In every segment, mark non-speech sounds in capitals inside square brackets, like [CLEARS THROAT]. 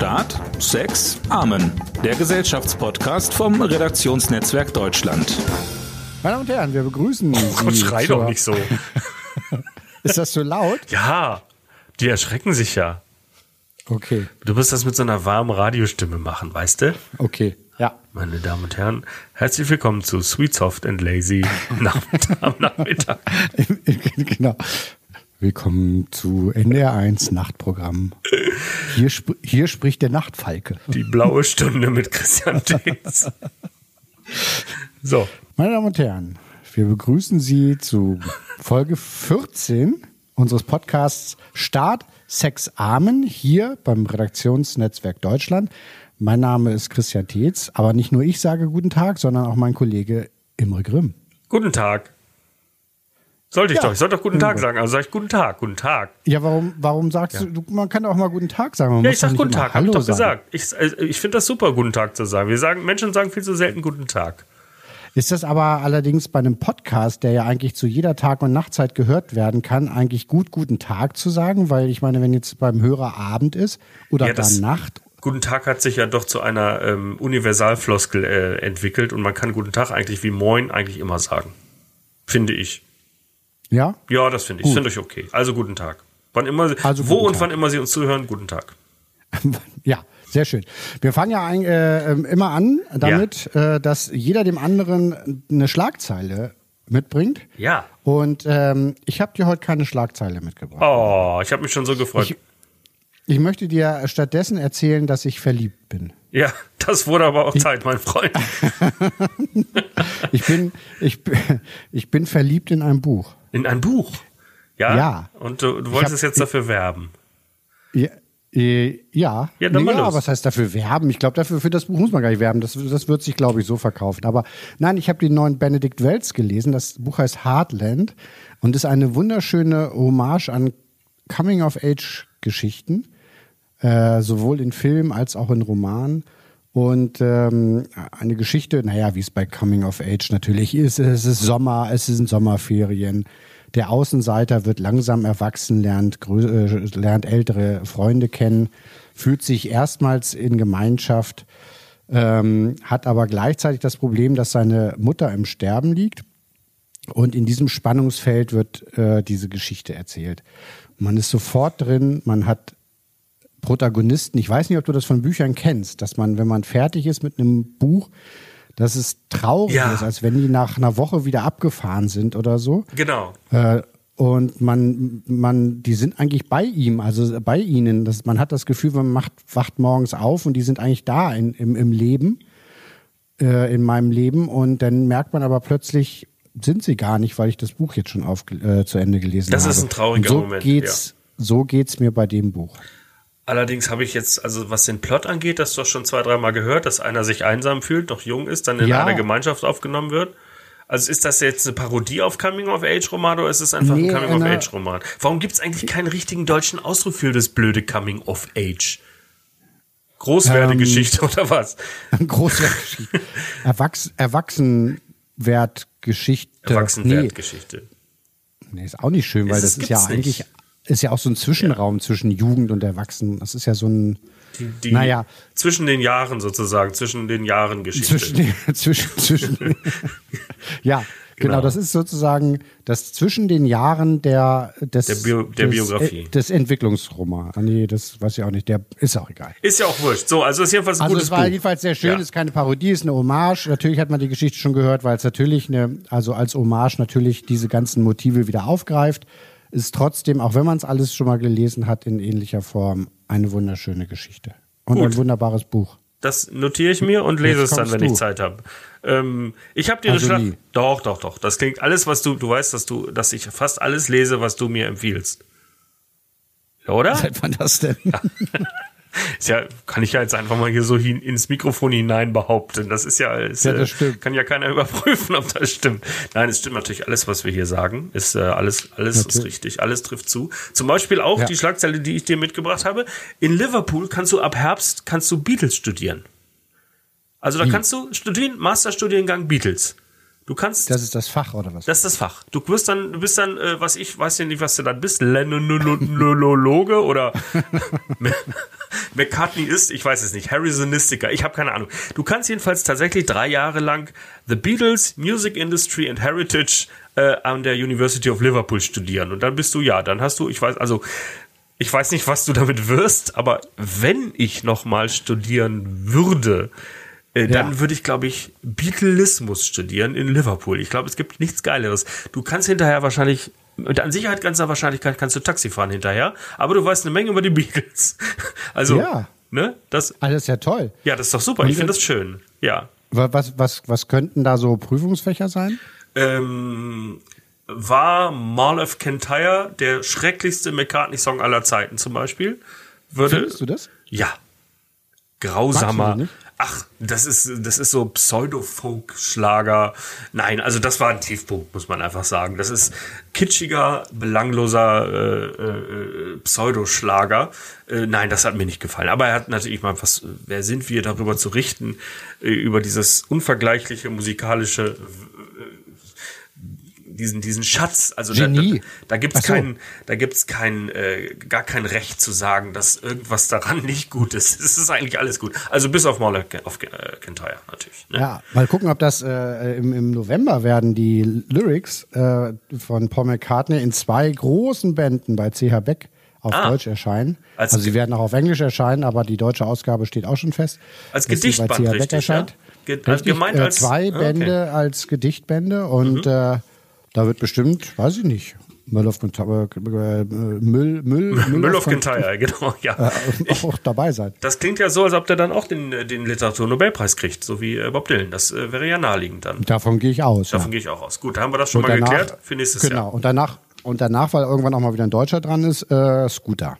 Staat, Sex, Amen. Der Gesellschaftspodcast vom Redaktionsnetzwerk Deutschland. Meine Damen und Herren, wir begrüßen Oh Gott, Sie. schrei doch nicht so. [LAUGHS] Ist das so laut? Ja, die erschrecken sich ja. Okay, Du musst das mit so einer warmen Radiostimme machen, weißt du? okay. Ja. Meine Damen und Herren, herzlich willkommen zu Sweet Soft and Lazy [LAUGHS] Nachmittag, am Nachmittag. [LAUGHS] genau. Willkommen zu NDR1 Nachtprogramm. Hier, sp hier spricht der Nachtfalke. Die blaue Stunde mit Christian Dietz. So, Meine Damen und Herren, wir begrüßen Sie zu Folge 14 unseres Podcasts Start Sex Amen hier beim Redaktionsnetzwerk Deutschland. Mein Name ist Christian Tietz, aber nicht nur ich sage guten Tag, sondern auch mein Kollege Imre Grimm. guten Tag. Sollte ich Ja. doch, ich sollte doch guten Tag sagen. Also sag ich guten Tag, guten Tag. Ja, warum, warum sagst du, du, man kann auch mal guten Tag sagen. Man Ja, ich sag guten Tag, hab ich doch sagen. gesagt. Ich, äh, ich finde das super, guten Tag zu sagen. Wir sagen, Menschen sagen viel zu selten guten Tag. Ist das aber allerdings bei einem Podcast, der ja eigentlich zu jeder Tag- und Nachtzeit gehört werden kann, eigentlich gut guten Tag zu sagen? Weil ich meine, wenn jetzt beim Hörer Abend ist oder Ja, dann Nacht, Guten Tag hat sich ja doch zu einer ähm, Universalfloskel äh, entwickelt und man kann Guten Tag eigentlich wie Moin eigentlich immer sagen. Finde ich. Ja? Ja, das finde ich. Finde ich okay. Also guten Tag. Wann immer, Sie- Also wo und Tag. wann immer Sie uns zuhören, guten Tag. [LAUGHS] Ja, sehr schön. Wir fangen ja ein, äh, ähm, immer an damit, äh, dass jeder dem anderen eine Schlagzeile mitbringt. Ja. Und ähm, ich habe dir heute keine Schlagzeile mitgebracht. Oh, ich habe mich schon so gefreut. Ich- Ich möchte dir stattdessen erzählen, dass ich verliebt bin. ja, das wurde aber auch Zeit, mein Freund. [LAUGHS] Ich bin, ich, [LAUGHS] ich bin verliebt in ein Buch. In ein Buch. Ja. Ja. Und du, du wolltest hab- jetzt dafür werben. Ja, äh, ja. Ja, dann mal los. was heißt dafür werben? Ich glaube, dafür für das Buch muss man gar nicht werben. Das, das wird sich, glaube ich, so verkaufen. Aber nein, ich habe den neuen Benedikt Welz gelesen. Das Buch heißt Heartland und ist eine wunderschöne Hommage an Coming-of-Age-Geschichten, äh, sowohl in Film als auch in Roman. Und ähm, eine Geschichte, naja, wie es bei Coming of Age natürlich ist, es ist Sommer, es sind Sommerferien. Der Außenseiter wird langsam erwachsen, lernt, äh, lernt ältere Freunde kennen, fühlt sich erstmals in Gemeinschaft, ähm, hat aber gleichzeitig das Problem, dass seine Mutter im Sterben liegt. Und in diesem Spannungsfeld wird äh, diese Geschichte erzählt. Man ist sofort drin, man hat Protagonisten. Ich weiß nicht, ob du das von Büchern kennst, dass man, wenn man fertig ist mit einem Buch, dass es traurig Ja. ist, als wenn die nach einer Woche wieder abgefahren sind oder so. Genau. Äh, und man, man, die sind eigentlich bei ihm, also bei ihnen. Das, man hat das Gefühl, man macht, wacht morgens auf und die sind eigentlich da in, im, im Leben, äh, in meinem Leben. Und dann merkt man aber plötzlich, sind sie gar nicht, weil ich das Buch jetzt schon auf, äh, zu Ende gelesen Das habe. ist ein trauriger und so Moment, Geht's, So geht's mir bei dem Buch. Allerdings habe ich jetzt, also was den Plot angeht, das doch schon zwei, dreimal gehört, dass einer sich einsam fühlt, noch jung ist, dann in Ja. eine Gemeinschaft aufgenommen wird. Also ist das jetzt eine Parodie auf Coming-of-Age-Roman oder ist es einfach Nee, ein Coming-of-Age-Roman? Warum gibt es eigentlich keinen richtigen deutschen Ausdruck für das blöde Coming-of-Age? Großwerdegeschichte [LAUGHS] oder was? [LAUGHS] Große Geschichte. Erwachs Erwachsenwertgeschichte. Erwachsenwertgeschichte. Nee, nee, ist auch nicht schön, weil Ist das es- ist ja eigentlich. Ist ja auch so ein Zwischenraum zwischen Jugend und Erwachsenen. Das ist ja so ein, Die, die Naja. Zwischen den Jahren sozusagen, zwischen den Jahren Geschichte. zwischen, den- [LAUGHS] zwischen, zwischen, [LAUGHS] ja, genau. Genau. das ist sozusagen das zwischen den Jahren der, des, Der Bio- der des, Biografie. äh, des Entwicklungsromans. Ah, nee, das weiß ich auch nicht, der ist auch egal. Ist ja auch wurscht. So, also ist jedenfalls ein Also gutes es war Buch. jedenfalls sehr schön, Ja. ist keine Parodie, ist eine Hommage. Natürlich hat man die Geschichte schon gehört, weil es natürlich eine, also als Hommage natürlich diese ganzen Motive wieder aufgreift. Ist trotzdem, auch wenn man es alles schon mal gelesen hat, in ähnlicher Form eine wunderschöne Geschichte. Und Gut. ein wunderbares Buch. Das notiere ich mir und lese Jetzt es dann, wenn du. ich Zeit habe. Ähm, ich habe dir Also eine Schlacht. nie. Doch, doch, doch. Das klingt alles, was du, du weißt, dass du, dass ich fast alles lese, was du mir empfiehlst. Ja, Oder? Seit wann das denn? [LAUGHS] Ist ja, kann ich ja jetzt einfach mal hier so hin, ins Mikrofon hinein behaupten. Das ist ja, ist, Ja, das äh, kann ja keiner [LAUGHS] überprüfen, ob das stimmt. Nein, es stimmt natürlich alles, was wir hier sagen. Ist äh, alles, alles ist Natürlich. richtig, alles trifft zu. Zum Beispiel auch Ja. die Schlagzeile, die ich dir mitgebracht habe. In Liverpool kannst du ab Herbst kannst du Beatles studieren. Also da kannst du studieren, Masterstudiengang Beatles. Du kannst Das ist das Fach oder was? das ist das Fach. Du wirst dann, du bist dann, äh, was ich weiß ja nicht, was du dann bist, Lenonologe oder [LAUGHS] [LAUGHS] [LAUGHS] McCartney ist, ich weiß es nicht, Harrisonistiker, ich habe keine Ahnung. Du kannst jedenfalls tatsächlich drei Jahre lang The Beatles, Music Industry and Heritage äh, an der University of Liverpool studieren. Und dann bist du, ja, dann hast du, ich weiß, also ich weiß nicht, was du damit wirst, aber wenn ich nochmal studieren würde, äh, dann Ja. würde ich, glaube ich, Beatleismus studieren in Liverpool. Ich glaube, es gibt nichts Geileres. Du kannst hinterher wahrscheinlich, mit an Sicherheit ganzer Wahrscheinlichkeit kannst du Taxi fahren hinterher, aber du weißt eine Menge über die Beatles. [LAUGHS] Also, Ja. ne, das, Alles ja toll. ja, das ist doch super. Ich finde das schön. Ja. Wa- Was, was, was könnten da so Prüfungsfächer sein? Ähm, war Mall of Kintyre der schrecklichste McCartney-Song aller Zeiten zum Beispiel? Würde, Findest du das? Ja. Grausamer. Ach, das ist, das ist so Pseudo-Folk-Schlager. Nein, also das war ein Tiefpunkt, muss man einfach sagen. Das ist kitschiger, belangloser äh, äh, Pseudoschlager. Äh, nein, das hat mir nicht gefallen. Aber er hat natürlich mal was, wer sind wir darüber zu richten, äh, über dieses unvergleichliche musikalische diesen, diesen Schatz, also Genie. da, da gibt's Ach so. kein, da gibt's kein, äh, gar kein Recht zu sagen, dass irgendwas daran [LAUGHS] nicht gut ist. Es ist eigentlich alles gut. Also bis auf Mauler auf äh, Kintyre natürlich. Ne? Ja, mal gucken, ob das äh, im, im November werden die Lyrics äh, von Paul McCartney in zwei großen Bänden bei CH Beck auf Ah. Deutsch erscheinen. Als- also sie werden auch auf Englisch erscheinen, aber die deutsche Ausgabe steht auch schon fest. Als sie bei Gedichtband, CH Beck richtig, erscheint. ja? Ge- Richtig, gemeint äh, als- zwei ah, okay. Mhm. Bände als Gedichtbände und äh, da wird bestimmt, weiß ich nicht, Müll auf Kont- äh, Müll, Müll, [LAUGHS] Müll auf Kont- Kintyre, genau, [LAUGHS] ja. äh, auch dabei sein. Das klingt ja so, als ob der dann auch den, äh, den Literaturnobelpreis kriegt, so wie äh, Bob Dylan. Das äh, wäre ja naheliegend dann. Davon gehe ich aus. Davon ja. gehe ich auch aus. Gut, da haben wir das schon Und mal danach- geklärt für nächstes Genau, Jahr. und danach, und danach, weil irgendwann auch mal wieder ein Deutscher dran ist, äh, Scooter.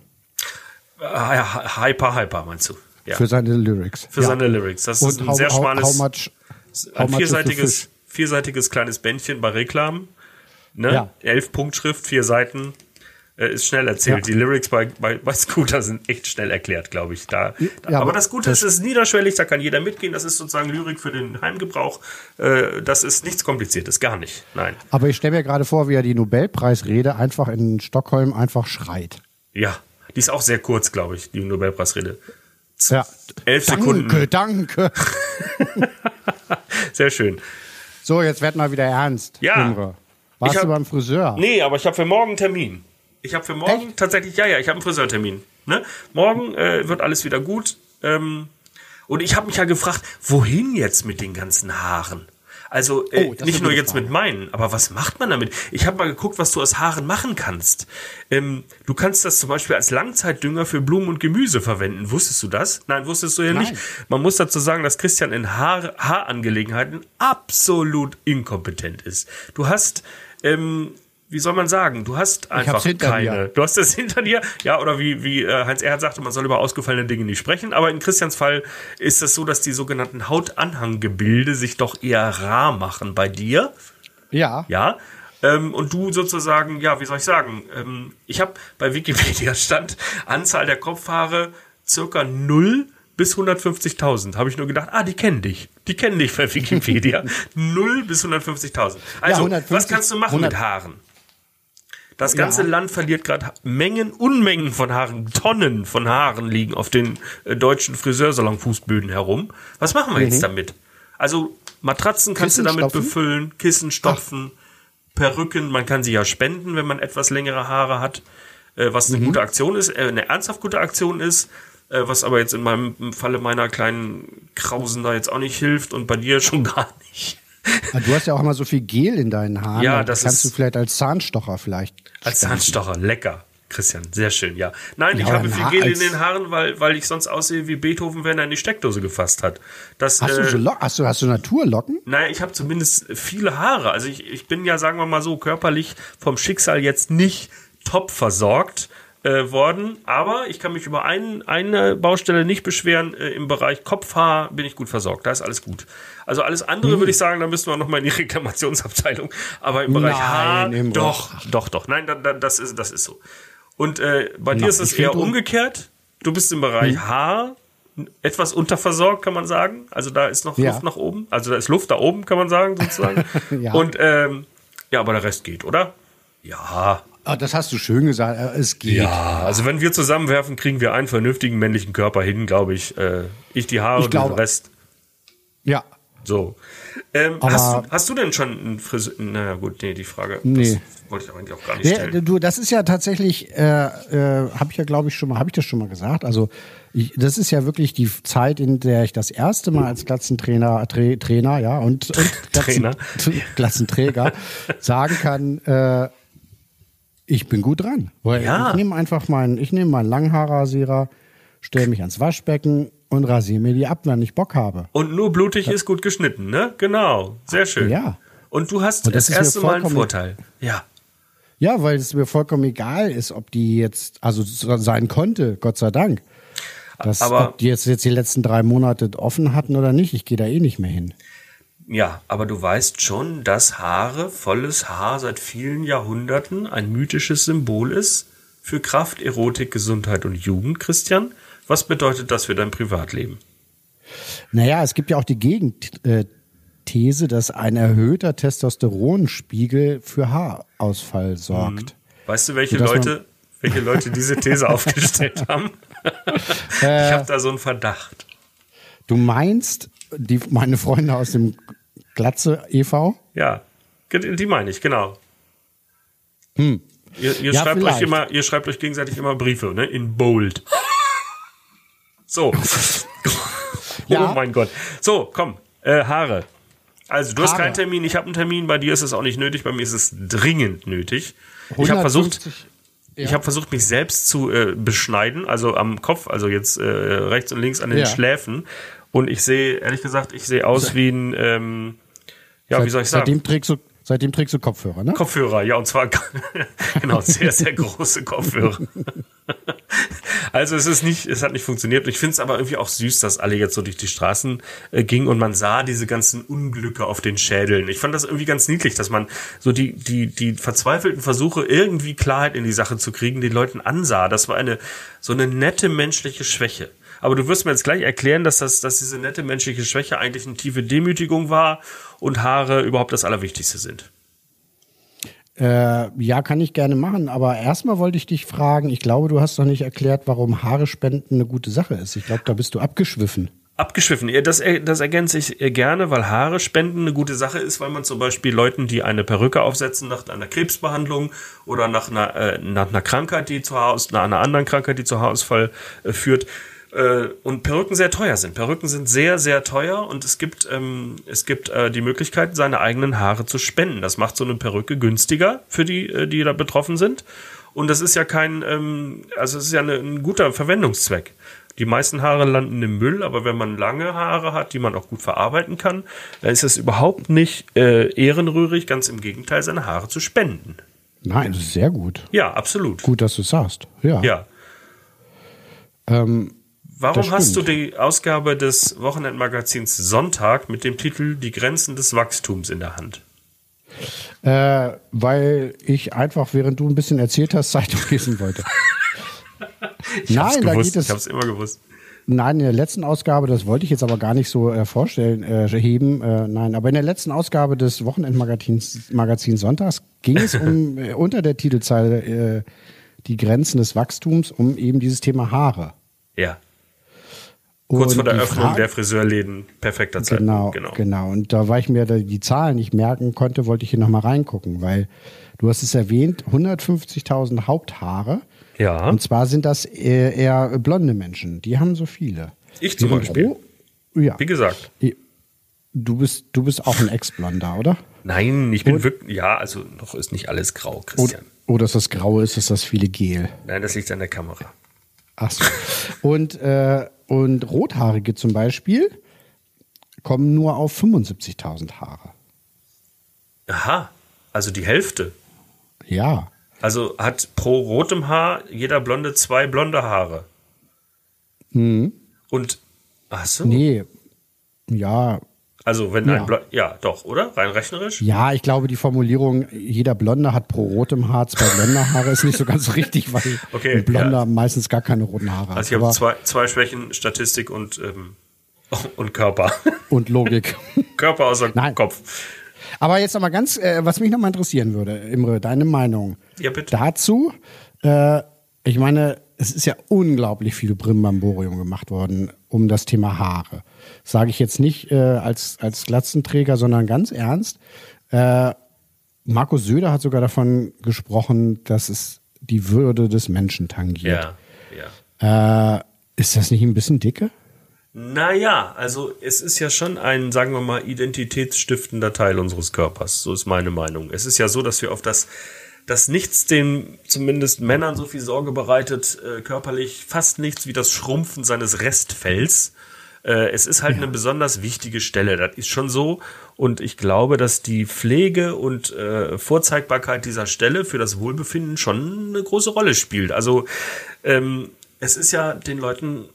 Hyper, Hyper meinst du? Ja. Für seine Lyrics. Für ja. seine Lyrics. Das ist Und ein how, sehr how, schmales, how much, ein much vierseitiges, fish? vierseitiges kleines Bändchen bei Reklam. Ne? Ja. Elf Punktschrift, vier Seiten. Äh, ist schnell erzählt. Ja. Die Lyrics bei, bei, bei Scooter sind echt schnell erklärt, glaube ich. Da, da, Ja, aber das Gute ist, es ist niederschwellig, da kann jeder mitgehen. Das ist sozusagen Lyrik für den Heimgebrauch. Äh, das ist nichts Kompliziertes, gar nicht. Nein. Aber ich stelle mir gerade vor, wie er die Nobelpreisrede einfach in Stockholm einfach schreit. Ja, die ist auch sehr kurz, glaube ich, die Nobelpreisrede. Ja. Elf danke, Sekunden. danke. [LAUGHS] Sehr schön. So, jetzt werd mal wieder ernst. Ja. Imre. Warst Ich hab- du beim Friseur? Nee, aber ich habe für morgen einen Termin. Ich habe für morgen Echt? tatsächlich, ja, ja, ich habe einen Friseurtermin. Ne? Morgen äh, wird alles wieder gut. Ähm, und ich habe mich ja gefragt, wohin jetzt mit den ganzen Haaren? Also äh, Oh, nicht nur jetzt Frage. mit meinen, aber was macht man damit? Ich habe mal geguckt, was du aus Haaren machen kannst. Ähm, du kannst das zum Beispiel als Langzeitdünger für Blumen und Gemüse verwenden. Wusstest du das? Nein, wusstest du ja nicht. Nein. Man muss dazu sagen, dass Christian in Haar Haarangelegenheiten absolut inkompetent ist. Du hast, ähm, wie soll man sagen, du hast einfach keine. mir. Du hast es [LAUGHS] hinter dir, ja, oder wie, wie äh, Heinz Erhard sagte, man soll über ausgefallene Dinge nicht sprechen. Aber in Christians Fall ist es so, dass die sogenannten Hautanhanggebilde sich doch eher rar machen bei dir. Ja. Ja. Ähm, und du sozusagen, ja, wie soll ich sagen? Ähm, ich habe bei Wikipedia [LAUGHS] stand Anzahl der Kopfhaare circa 0 bis 150.000. Habe ich nur gedacht, ah, die kennen dich. Die kennen dich bei Wikipedia. [LAUGHS] 0 bis 150.000. Also, 150, was kannst du machen 100 mit Haaren? Das ganze Ja. Land verliert gerade Mengen, Unmengen von Haaren, Tonnen von Haaren liegen auf den äh, deutschen Friseursalon-Fußböden herum. Was machen wir jetzt damit? Also Matratzen kannst Kissen du damit stopfen? befüllen, Kissen stopfen, Perücken, man kann sie ja spenden, wenn man etwas längere Haare hat, äh, was eine gute Aktion ist, äh, eine ernsthaft gute Aktion ist, äh, was aber jetzt in meinem Falle meiner kleinen Krausen da jetzt auch nicht hilft und bei dir [LAUGHS] schon gar nicht. Ah, Du hast ja auch immer so viel Gel in deinen Haaren. Ja, da das kannst ist- du vielleicht als Zahnstocher vielleicht. Als spenden. Zahnstocher, lecker. Christian, sehr schön, ja. Nein, Ja, ich habe viel Gel in den Haaren, weil, weil ich sonst aussehe wie Beethoven, wenn er in die Steckdose gefasst hat. Das, Hast du, äh, so Lock hast, du, hast du Naturlocken? Naja, ich habe zumindest viele Haare. Also ich, ich bin ja, sagen wir mal so, körperlich vom Schicksal jetzt nicht top versorgt äh, worden. Aber ich kann mich über ein, eine Baustelle nicht beschweren. Äh, Im Bereich Kopfhaar bin ich gut versorgt. Da ist alles gut. Also alles andere Hm. würde ich sagen, da müssen wir noch mal in die [LAUGHS] Reklamationsabteilung. Aber im Bereich Nein, Haar, Imre. doch, doch, doch. Nein, da, da, das, ist, das ist so. Und äh, bei dir Na, ist es eher umgekehrt. Du bist im Bereich Hm. Haar etwas unterversorgt, kann man sagen. Also da ist noch Ja. Luft nach oben. Also da ist Luft da oben, kann man sagen, sozusagen. [LAUGHS] Ja. Und ähm, ja, aber der Rest geht, oder? Ja, Ah, das hast du schön gesagt. Es geht. Ja, also wenn wir zusammenwerfen, kriegen wir einen vernünftigen männlichen Körper hin, glaube ich. Äh, ich die Haare, Ich glaube- den Rest. Ja. So. Ähm, hast, du, hast du denn schon einen Friseur? Naja, gut, nee, die Frage Nee. das wollte ich eigentlich auch gar nicht Ja, stellen. du, das ist ja tatsächlich, äh, äh, habe ich ja, glaube ich, schon mal, habe ich das schon mal gesagt. Also ich, das ist ja wirklich die Zeit, in der ich das erste Mal als Glatzentrainer, Tra Trainer, ja, und, und [LAUGHS] Trainer. [LAUGHS] Glatzenträger sagen kann, äh, ich bin gut dran. Weil Ja. ich nehme einfach meinen, ich nehme meinen Langhaarrasierer, stelle mich ans Waschbecken und rasiere mir die ab, wenn ich Bock habe. Und nur blutig ist gut geschnitten, ne? Genau. Sehr schön. Ja. Und du hast Und das das erste Mal einen Vorteil. Ja. Ja, weil es mir vollkommen egal ist, ob die jetzt, also so sein konnte, Gott sei Dank. Dass, Aber- ob die jetzt, jetzt die letzten drei Monate offen hatten oder nicht, ich gehe da eh nicht mehr hin. Ja, aber du weißt schon, dass Haare, volles Haar seit vielen Jahrhunderten ein mythisches Symbol ist für Kraft, Erotik, Gesundheit und Jugend, Christian. Was bedeutet das für dein Privatleben? Naja, es gibt ja auch die Gegenthese, dass ein erhöhter Testosteronspiegel für Haarausfall sorgt. Weißt du, welche Leute, welche Leute diese These [LAUGHS] aufgestellt haben? ich habe da so einen Verdacht. Du meinst, die, meine Freunde aus dem Glatze e.V.? Ja, die meine ich, genau. Ihr, ihr, Hm. Ja, schreibt euch immer, ihr schreibt euch gegenseitig immer Briefe, ne? In Bold. So. [LAUGHS] Ja. Oh mein Gott. So, komm. Äh, Haare. Also, du hast Haare. keinen Termin, ich habe einen Termin. Bei dir ist es auch nicht nötig, bei mir ist es dringend nötig. Ich habe versucht, 150 ich habe versucht, mich selbst zu äh, beschneiden, also am Kopf, also jetzt äh, rechts und links an den Ja. Schläfen. Und ich sehe, ehrlich gesagt, ich sehe aus wie ein, ähm, ja, wie soll ich sagen? Seitdem trägst du, seitdem trägst du Kopfhörer, ne? Kopfhörer, ja, und zwar [LAUGHS] genau, sehr, sehr große Kopfhörer. [LAUGHS] Also es ist nicht, es hat nicht funktioniert. Ich finde es aber irgendwie auch süß, dass alle jetzt so durch die Straßen äh, gingen und man sah diese ganzen Unglücke auf den Schädeln. Ich fand das irgendwie ganz niedlich, dass man so die, die, die verzweifelten Versuche, irgendwie Klarheit in die Sache zu kriegen, den Leuten ansah. Das war eine, so eine nette menschliche Schwäche. Aber du wirst mir jetzt gleich erklären, dass das, dass diese nette menschliche Schwäche eigentlich eine tiefe Demütigung war und Haare überhaupt das Allerwichtigste sind. Äh, ja, kann ich gerne machen, aber erstmal wollte ich dich fragen, ich glaube, du hast noch nicht erklärt, warum Haare spenden eine gute Sache ist. Ich glaube, da bist du abgeschwiffen. Abgeschwiffen. Ja, Das, das ergänze ich äh, gerne, weil Haare spenden eine gute Sache ist, weil man zum Beispiel Leuten, die eine Perücke aufsetzen nach einer Krebsbehandlung oder nach einer, äh, nach einer Krankheit, die zu Haaraus, nach einer anderen Krankheit, die zu Haarausfall äh, führt, äh, und Perücken sehr teuer sind. Perücken sind sehr, sehr teuer und es gibt, ähm, es gibt äh, die Möglichkeit, seine eigenen Haare zu spenden. Das macht so eine Perücke günstiger für die, äh, die da betroffen sind. Und das ist ja kein, ähm, also es ist ja eine, ein guter Verwendungszweck. Die meisten Haare landen im Müll, aber wenn man lange Haare hat, die man auch gut verarbeiten kann, dann ist es überhaupt nicht äh, ehrenrührig, ganz im Gegenteil, seine Haare zu spenden. Nein, das ist sehr gut. Ja, absolut. Gut, dass du es sagst. Ja. Ja. Ähm, Warum hast du die Ausgabe des Wochenendmagazins Sonntag mit dem Titel Die Grenzen des Wachstums in der Hand? äh, weil ich einfach, während du ein bisschen erzählt hast, Zeitung lesen wollte. [LAUGHS] Ich hab's Nein, da gewusst, geht es- ich hab's immer gewusst. Nein, in der letzten Ausgabe, das wollte ich jetzt aber gar nicht so äh, vorstellen, äh, heben. Äh, nein, aber in der letzten Ausgabe des Wochenendmagazins Magazin Sonntags ging es um [LAUGHS] äh, unter der Titelzeile äh, die Grenzen des Wachstums um eben dieses Thema Haare. Ja. Kurz vor der Öffnung Frage- der Friseurläden. Perfekter Genau, Zeitpunkt. Genau. genau. Und da war ich mir da die Zahlen nicht merken konnte, wollte ich hier nochmal reingucken, weil du hast es erwähnt, 150.000 Haupthaare. Ja. Und zwar sind das eher, eher blonde Menschen. Die haben so viele. Ich zum Beispiel. Ro- Ja. Wie gesagt. Du bist, du bist auch ein Ex-Blonder, oder? Nein, ich bin Und- wirklich. Ja, also noch ist nicht alles grau, Christian. oder ist das Graue, ist es das viele Gel? Nein, das liegt an der Kamera. Ach so. und, äh, und Rothaarige zum Beispiel kommen nur auf 75.000 Haare. Aha. Also die Hälfte. Ja. Also hat pro rotem Haar jeder Blonde zwei blonde Haare. Und. Ach so. Nee. Ja, Also wenn Ja. ein Blo Ja, doch, oder? Rein rechnerisch? Ja, ich glaube, die Formulierung, jeder Blonde hat pro rotem Haar zwei blonde Haare, ist nicht so ganz [LAUGHS] richtig, weil Okay, ein Blonder ja. meistens gar keine roten Haare hat. Also ich habe zwei, zwei Schwächen, Statistik und, ähm, [LAUGHS] und Körper. [LAUGHS] und Logik. Körper außer Nein. Kopf. Aber jetzt noch mal ganz, äh, was mich noch mal interessieren würde, Imre, deine Meinung Ja, bitte. dazu. Äh, ich meine, es ist ja unglaublich viel Brimbamborium gemacht worden um das Thema Haare. Sage ich jetzt nicht äh, als, als Glatzenträger, sondern ganz ernst. Äh, Markus Söder hat sogar davon gesprochen, dass es die Würde des Menschen tangiert. Ja, ja. Äh, ist das nicht ein bisschen dicke? Naja, also es ist ja schon ein, sagen wir mal, identitätsstiftender Teil unseres Körpers. So ist meine Meinung. Es ist ja so, dass wir auf das, dass nichts den zumindest Männern so viel Sorge bereitet, äh, körperlich fast nichts wie das Schrumpfen seines Restfells. Äh, es ist halt eine besonders wichtige Stelle. Das ist schon so. Und ich glaube, dass die Pflege und äh, Vorzeigbarkeit dieser Stelle für das Wohlbefinden schon eine große Rolle spielt. Also ähm, es ist ja den Leuten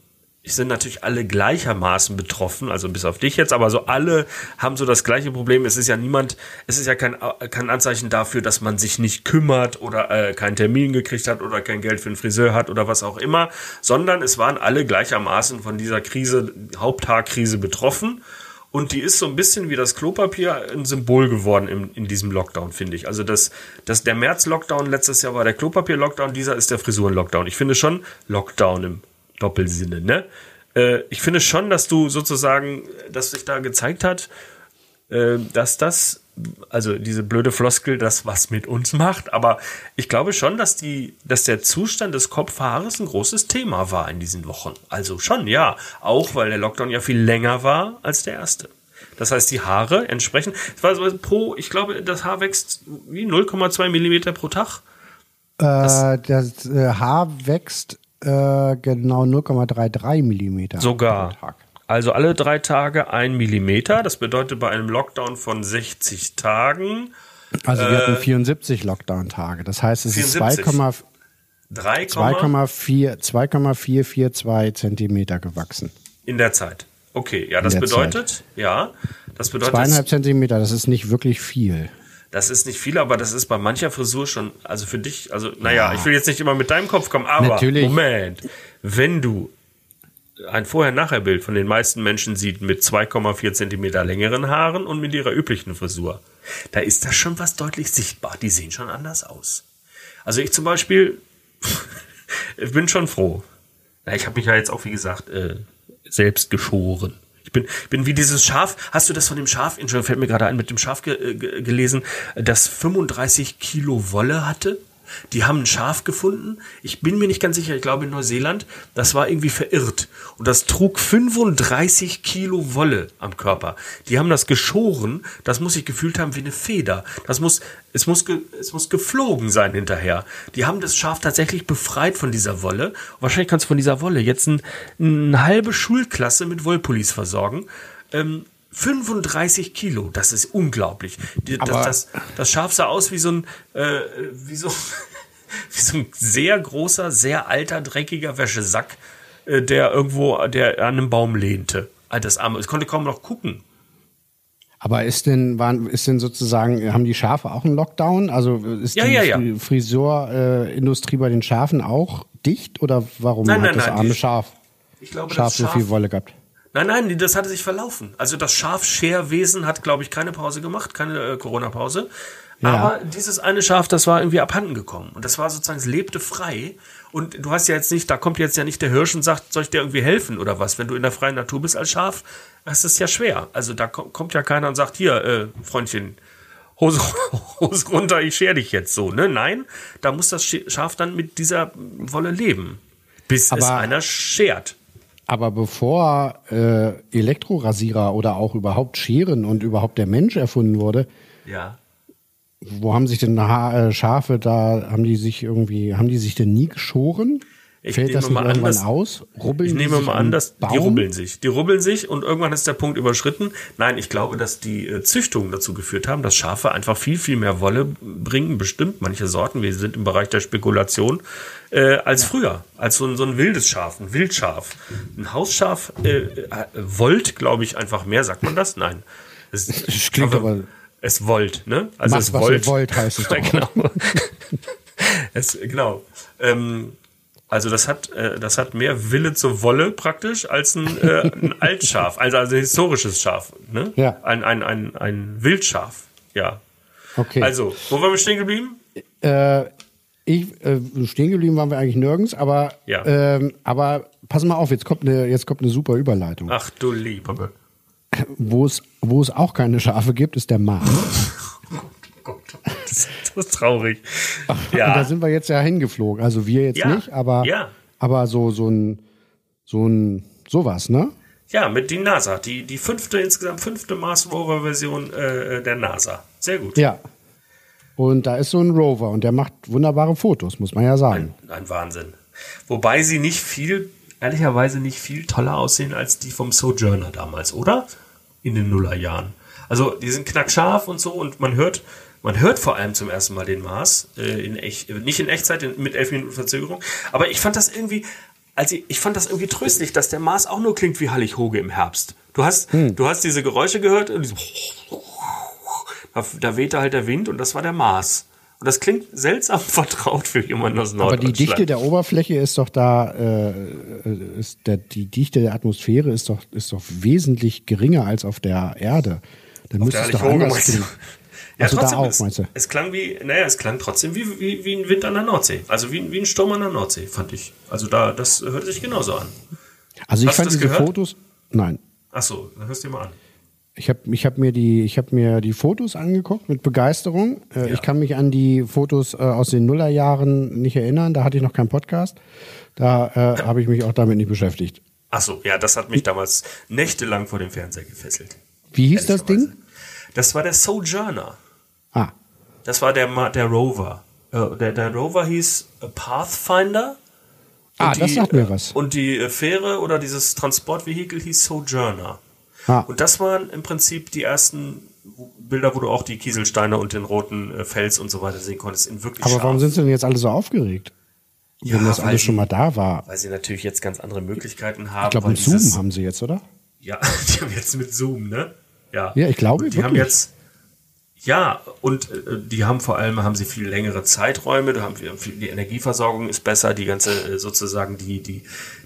sind natürlich alle gleichermaßen betroffen, also bis auf dich jetzt, aber so alle haben so das gleiche Problem. Es ist ja niemand, es ist ja kein, kein Anzeichen dafür, dass man sich nicht kümmert oder äh, keinen Termin gekriegt hat oder kein Geld für einen Friseur hat oder was auch immer, sondern es waren alle gleichermaßen von dieser Krise, Haupthaarkrise betroffen. Und die ist so ein bisschen wie das Klopapier ein Symbol geworden in, in diesem Lockdown, finde ich. Also das, das, der März-Lockdown letztes Jahr war der Klopapier-Lockdown, dieser ist der Frisuren-Lockdown. Ich finde schon Lockdown im Doppelsinne, ne? Äh, ich finde schon, dass du sozusagen, dass sich da gezeigt hat, äh, dass das, also diese blöde Floskel, das was mit uns macht, aber ich glaube schon, dass die, dass der Zustand des Kopfhaares ein großes Thema war in diesen Wochen. Also schon, ja. Auch weil der Lockdown ja viel länger war als der erste. Das heißt, die Haare entsprechen, es war so pro, ich glaube, das Haar wächst wie 0,2 Millimeter pro Tag. Äh, das äh, Haar wächst äh, genau 0,33 Millimeter. Sogar. Also alle drei Tage ein Millimeter. Das bedeutet bei einem Lockdown von 60 Tagen Also wir Äh, hatten 74 Lockdown-Tage. Das heißt, es ist 74. 2,4 3, 2,4 2,442 Zentimeter gewachsen. in der Zeit. Okay, ja, das bedeutet, ja, das bedeutet, Zweieinhalb Zentimeter, das ist nicht wirklich viel. Das ist nicht viel, aber das ist bei mancher Frisur schon, also für dich, also naja, ich will jetzt nicht immer mit deinem Kopf kommen, aber Natürlich. Moment, wenn du ein Vorher-Nachher-Bild von den meisten Menschen sieht mit 2,4 Zentimeter längeren Haaren und mit ihrer üblichen Frisur, da ist das schon was deutlich sichtbar. Die sehen schon anders aus. Also ich zum Beispiel, [LAUGHS] ich bin schon froh. Ich habe mich ja jetzt auch, wie gesagt, äh, selbst geschoren. Bin, bin wie dieses Schaf. Hast du das von dem Schaf, Entschuldigung, fällt mir gerade ein, mit dem Schaf ge, äh, ge, gelesen, das 35 Kilo Wolle hatte? Die haben ein Schaf gefunden. Ich bin mir nicht ganz sicher, ich glaube in Neuseeland. Das war irgendwie verirrt. Und das trug 35 Kilo Wolle am Körper. Die haben das geschoren. Das muss sich gefühlt haben wie eine Feder. Das muss, es muss, es muss geflogen sein hinterher. Die haben das Schaf tatsächlich befreit von dieser Wolle. Und wahrscheinlich kannst du von dieser Wolle jetzt ein, eine halbe Schulklasse mit Wollpullis versorgen. Ähm, 35 Kilo, das ist unglaublich. Das, das, das Schaf sah aus wie so ein, äh, wie so, [LAUGHS] wie so ein sehr großer, sehr alter, dreckiger Wäschesack, äh, der irgendwo, der an einem Baum lehnte. Ah, Das arme, es konnte kaum noch gucken. Aber ist denn, waren, ist denn sozusagen, haben die Schafe auch einen Lockdown? Also ist Ja, die ja, ja. Fri- Friseurindustrie bei den Schafen auch dicht oder warum Nein, hat nein, das nein, arme die- Schaf, Ich glaube, Schaf das so viel Wolle gehabt? Nein, nein, das hatte sich verlaufen. Also das Schafscherwesen hat, glaube ich, keine Pause gemacht, keine äh, Corona-Pause. Ja. Aber dieses eine Schaf, das war irgendwie abhanden gekommen. Und das war sozusagen, es lebte frei. Und du hast ja jetzt nicht, da kommt jetzt ja nicht der Hirsch und sagt, soll ich dir irgendwie helfen oder was? Wenn du in der freien Natur bist als Schaf, das ist ja schwer. Also da ko- kommt ja keiner und sagt, hier, äh, Freundchen, Hose, [LAUGHS] Hose runter, ich scher dich jetzt so. Ne? Nein, da muss das Sch- Schaf dann mit dieser Wolle leben. Bis es Aber- einer schert. Aber bevor äh, Elektrorasierer oder auch überhaupt Scheren und überhaupt der Mensch erfunden wurde, Ja. wo haben sich denn ha äh, Schafe da, haben die sich irgendwie, haben die sich denn nie geschoren? Ich Fällt nehme das mal an, dass- aus? Rubbeln Ich die nehme mal an, dass Baum? die rubbeln sich. Die rubbeln sich und irgendwann ist der Punkt überschritten. Nein, ich glaube, dass die äh, Züchtungen dazu geführt haben, dass Schafe einfach viel, viel mehr Wolle bringen, bestimmt manche Sorten, wir sind im Bereich der Spekulation, äh, als früher. Als so ein, so ein wildes Schaf, ein Wildschaf. Ein Hausschaf äh, äh, wollt, glaube ich, einfach mehr. Sagt man das? Nein. Es, [LAUGHS] Das klingt aber- Es wollt, ne? Also Mach, es was wollt. wollt, heißt es [LAUGHS] doch. genau. [LAUGHS] es, genau. Ähm, also das hat, äh, das hat mehr Wille zur Wolle praktisch als ein, äh, ein [LAUGHS] Altschaf, also, also ein historisches Schaf. Ne? Ja. Ein, ein, ein, ein Wildschaf. Ja. Okay. Also, wo waren wir stehen geblieben? Äh, ich, äh, stehen geblieben waren wir eigentlich nirgends, aber, Ja. ähm, aber pass mal auf, jetzt kommt eine, jetzt kommt eine super Überleitung. Ach du Liebe. Wo es, wo es auch keine Schafe gibt, ist der Mars. [LAUGHS] Das, ist traurig. Und da Ja, sind wir jetzt ja hingeflogen. Also wir jetzt Ja. nicht, aber, Ja. aber so, so ein, so ein, sowas, ne? ja, mit die NASA. Die, die fünfte, insgesamt fünfte Mars Rover Version äh, der NASA. Sehr gut. Ja. Und da ist so ein Rover und der macht wunderbare Fotos, muss man ja sagen. Ein, ein Wahnsinn. Wobei sie nicht viel, ehrlicherweise nicht viel toller aussehen als die vom Sojourner damals, oder? In den Nullerjahren. Also die sind knackscharf und so und man hört, man hört vor allem zum ersten Mal den Mars, äh, in echt, nicht in Echtzeit, in, mit elf Minuten Verzögerung. Aber ich fand das irgendwie, also ich fand das irgendwie tröstlich, dass der Mars auch nur klingt wie Hallig-Hoge im Herbst. Du hast, du hast diese Geräusche gehört und da, da wehte halt der Wind und das war der Mars. Und das klingt seltsam [LAUGHS] vertraut für jemanden aus Aber Norddeutschland. die Dichte der Oberfläche ist doch da, äh, ist der, die Dichte der Atmosphäre ist doch, ist doch wesentlich geringer als auf der Erde. Dann müsste es doch anders klingen. Ja, Ach so, da trotzdem, auch, es, meinst du? es klang wie, naja, es klang trotzdem wie, wie, wie ein Wind an der Nordsee. Also wie, wie ein Sturm an der Nordsee, fand ich. Also da, das hört sich genauso an. Also ich Hast fand diese gehört? Fotos, nein, Ach so, dann hörst du dir mal an. Ich habe ich hab mir, die- ich hab mir die Fotos angeguckt mit Begeisterung. Äh, Ich kann mich an die Fotos äh, aus den Nullerjahren nicht erinnern. Da hatte ich noch keinen Podcast. Da äh, habe ich mich auch damit nicht beschäftigt. Ach so, ja, das hat mich damals nächtelang vor dem Fernseher gefesselt. Wie hieß das. Ding? Das war der Sojourner. Ah, Das war der, der Rover. Äh, Der, der Rover hieß äh, Pathfinder. ah Und das die, sagt mir äh, was. Und die äh, Fähre oder dieses Transportvehikel hieß Sojourner. Ah, Und das waren im Prinzip die ersten Bilder, wo du auch die Kieselsteine und den roten Fels und so weiter sehen konntest. In wirklich aber scharf. warum sind sie denn jetzt alle so aufgeregt? Ja, Wenn das weil alles sie- schon mal da war. Weil sie natürlich jetzt ganz andere Möglichkeiten haben. Ich glaube, mit Zoom haben sie jetzt, oder? Ja, [LAUGHS] die haben jetzt mit Zoom, ne? Ja, Ja, ich glaube, Die haben wirklich. jetzt, ja, und äh, die haben vor allem, haben sie viel längere Zeiträume, da haben wir viel, die Energieversorgung ist besser, die ganze, äh, sozusagen die, die,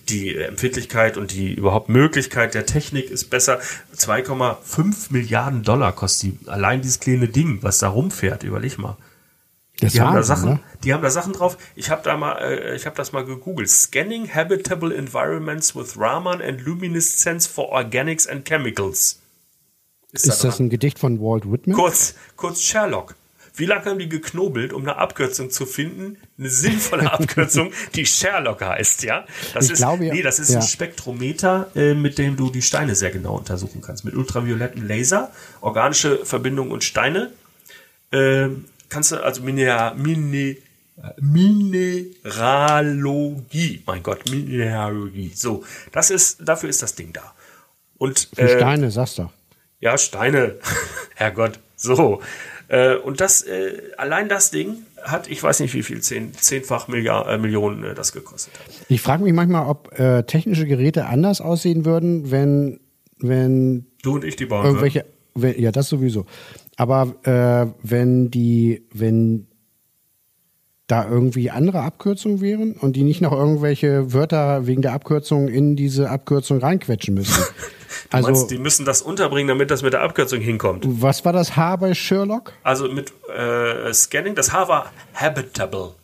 die Empfindlichkeit und die überhaupt Möglichkeit der Technik ist besser. 2,5 Milliarden Dollar kostet die, allein dieses kleine Ding, was da rumfährt, überleg mal. Das Die haben, da Sachen, ne? die haben da Sachen drauf. Ich habe da mal, äh, ich habe das mal gegoogelt. Scanning habitable environments with Raman and luminescence for organics and chemicals. Ist das dran. ein Gedicht von Walt Whitman? kurz, kurz Sherlock? Wie lange haben die geknobelt, um eine Abkürzung zu finden? Eine sinnvolle [LAUGHS] Abkürzung, die Sherlock heißt, ja? Das Ich ist, glaube ja- nee, das ist ja. ein Spektrometer, äh, mit dem du die Steine sehr genau untersuchen kannst. Mit ultravioletten Laser, organische Verbindungen und Steine. Ähm, kannst du also Mineral, Mine, Mineralogie, mein Gott, Mineralogie. So, das ist, dafür ist das Ding da. Und Für äh, Steine, sagst du. Ja, Steine. [LAUGHS] Herrgott. So. Äh, und das, äh, allein das Ding hat, ich weiß nicht wie viel, zehn, zehnfach Milliard, äh, Millionen äh, das gekostet hat. Ich frage mich manchmal, ob äh, technische Geräte anders aussehen würden, wenn, wenn Du und ich, die bauen irgendwelche, wenn, ja, das sowieso. Aber äh, wenn die, wenn da irgendwie andere Abkürzungen wären und die nicht noch irgendwelche Wörter wegen der Abkürzung in diese Abkürzung reinquetschen müssen. [LAUGHS] also, Meinst, die müssen das unterbringen, damit das mit der Abkürzung hinkommt. was war das H bei Sherlock? Also mit äh, Scanning, das H war habitable.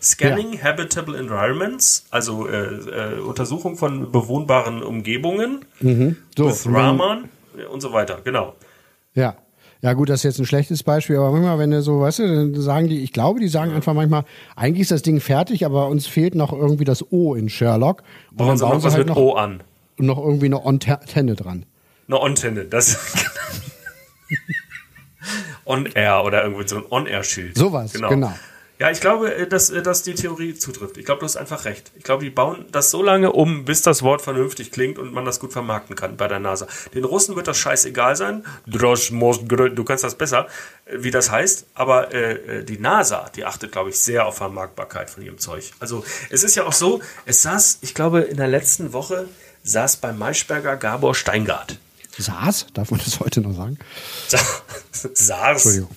Scanning habitable environments, also äh, äh, Untersuchung von bewohnbaren Umgebungen So, with Raman und so weiter, genau. Ja. Ja gut, das ist jetzt ein schlechtes Beispiel, aber manchmal, wenn du so, weißt du, dann sagen die, ich glaube, die sagen einfach manchmal, eigentlich ist das Ding fertig, aber uns fehlt noch irgendwie das O in Sherlock. Und Bauen dann bauen sie was halt mit noch, O an. noch irgendwie eine Antenne dran. Eine Antenne, das [LAUGHS] On-Air oder irgendwie so ein On-Air-Schild. Sowas, genau. Ja, ich glaube, äh, dass, äh, dass die Theorie zutrifft. Ich glaube, du hast einfach recht. Ich glaube, die bauen das so lange um, bis das Wort vernünftig klingt und man das gut vermarkten kann bei der NASA. Den Russen wird das scheißegal sein. Du kannst das besser, äh, wie das heißt. Aber äh, die NASA, die achtet, glaube ich, sehr auf Vermarktbarkeit von ihrem Zeug. Also es ist ja auch so, es saß, ich glaube, in der letzten Woche saß beim Maischberger Gabor Steingart. SARS, darf man das heute noch sagen? SARS. [LAUGHS] Entschuldigung.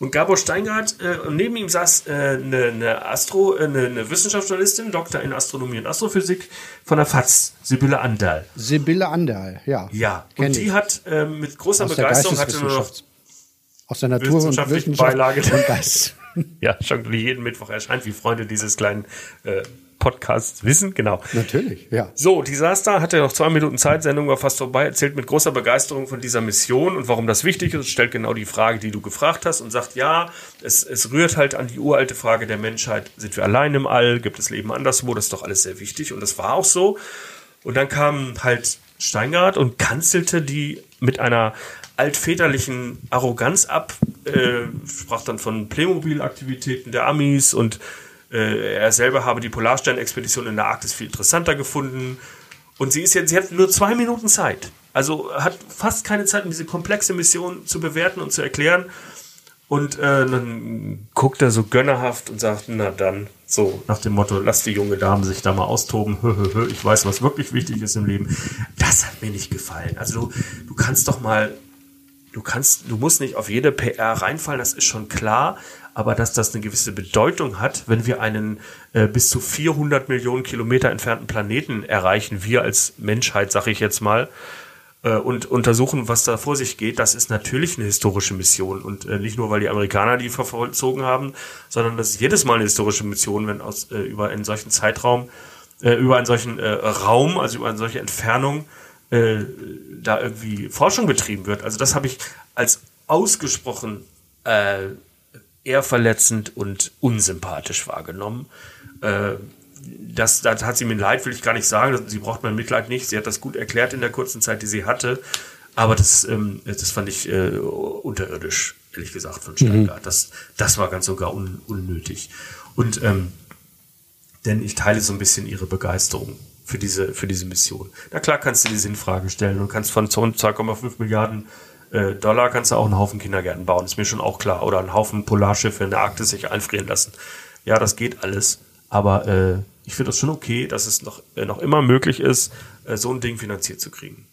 Und Gabor Steingart, äh, und neben ihm saß äh, eine, eine, Astro, äh, eine, eine Wissenschaftsjournalistin, Doktor in Astronomie und Astrophysik von der FAZ, Sibylle Anderl. Sibylle Anderl, ja. Ja, und die ich. hat äh, mit großer Aus Begeisterung hatte nur noch aus der Natur und wissenschaftlichen Wissenschaft Beilage. und Geist. [LAUGHS] ja, schon wie jeden Mittwoch erscheint, wie Freunde dieses kleinen äh, Podcasts wissen, genau. Natürlich, ja. So, da, hatte noch zwei Minuten Zeit, Sendung war fast vorbei, erzählt mit großer Begeisterung von dieser Mission und warum das wichtig ist, stellt genau die Frage, die du gefragt hast und sagt, ja, es, es rührt halt an die uralte Frage der Menschheit, sind wir allein im All, gibt es Leben anderswo, das ist doch alles sehr wichtig und das war auch so. Und dann kam halt Steingart und kanzelte die mit einer altväterlichen Arroganz ab, äh, sprach dann von Playmobil-Aktivitäten der Amis und er selber habe die Polarstern-Expedition in der Arktis viel interessanter gefunden. Und sie ist jetzt, sie hat nur zwei Minuten Zeit. Also hat fast keine Zeit, um diese komplexe Mission zu bewerten und zu erklären. Und äh, dann guckt er so gönnerhaft und sagt, na dann, so nach dem Motto, lass die junge Dame sich da mal austoben. Ich weiß, was wirklich wichtig ist im Leben. Das hat mir nicht gefallen. Also du, du kannst doch mal, du kannst, du musst nicht auf jede PR reinfallen, das ist schon klar aber dass das eine gewisse Bedeutung hat, wenn wir einen äh, bis zu 400 Millionen Kilometer entfernten Planeten erreichen, wir als Menschheit, sage ich jetzt mal, äh, und untersuchen, was da vor sich geht, das ist natürlich eine historische Mission und äh, nicht nur, weil die Amerikaner die verzogen haben, sondern das ist jedes Mal eine historische Mission, wenn aus äh, über einen solchen Zeitraum, äh, über einen solchen äh, Raum, also über eine solche Entfernung da irgendwie Forschung betrieben wird. Also das habe ich als ausgesprochen eher verletzend und unsympathisch wahrgenommen. Äh, das, das hat sie mir leid, will ich gar nicht sagen. Sie braucht mein Mitleid nicht. Sie hat das gut erklärt in der kurzen Zeit, die sie hatte. Aber das, ähm, das fand ich äh, unterirdisch, ehrlich gesagt, von Steingart. Mhm. Das, das war ganz sogar un, unnötig. Und ähm, denn ich teile so ein bisschen ihre Begeisterung für diese, für diese Mission. Na klar kannst du die Sinnfrage stellen und kannst von 2,5 Milliarden Dollar kannst du auch einen Haufen Kindergärten bauen, ist mir schon auch klar. Oder einen Haufen Polarschiffe in der Arktis sich einfrieren lassen. Ja, das geht alles. Aber äh, ich finde das schon okay, dass es noch, äh, noch immer möglich ist, äh, so ein Ding finanziert zu kriegen.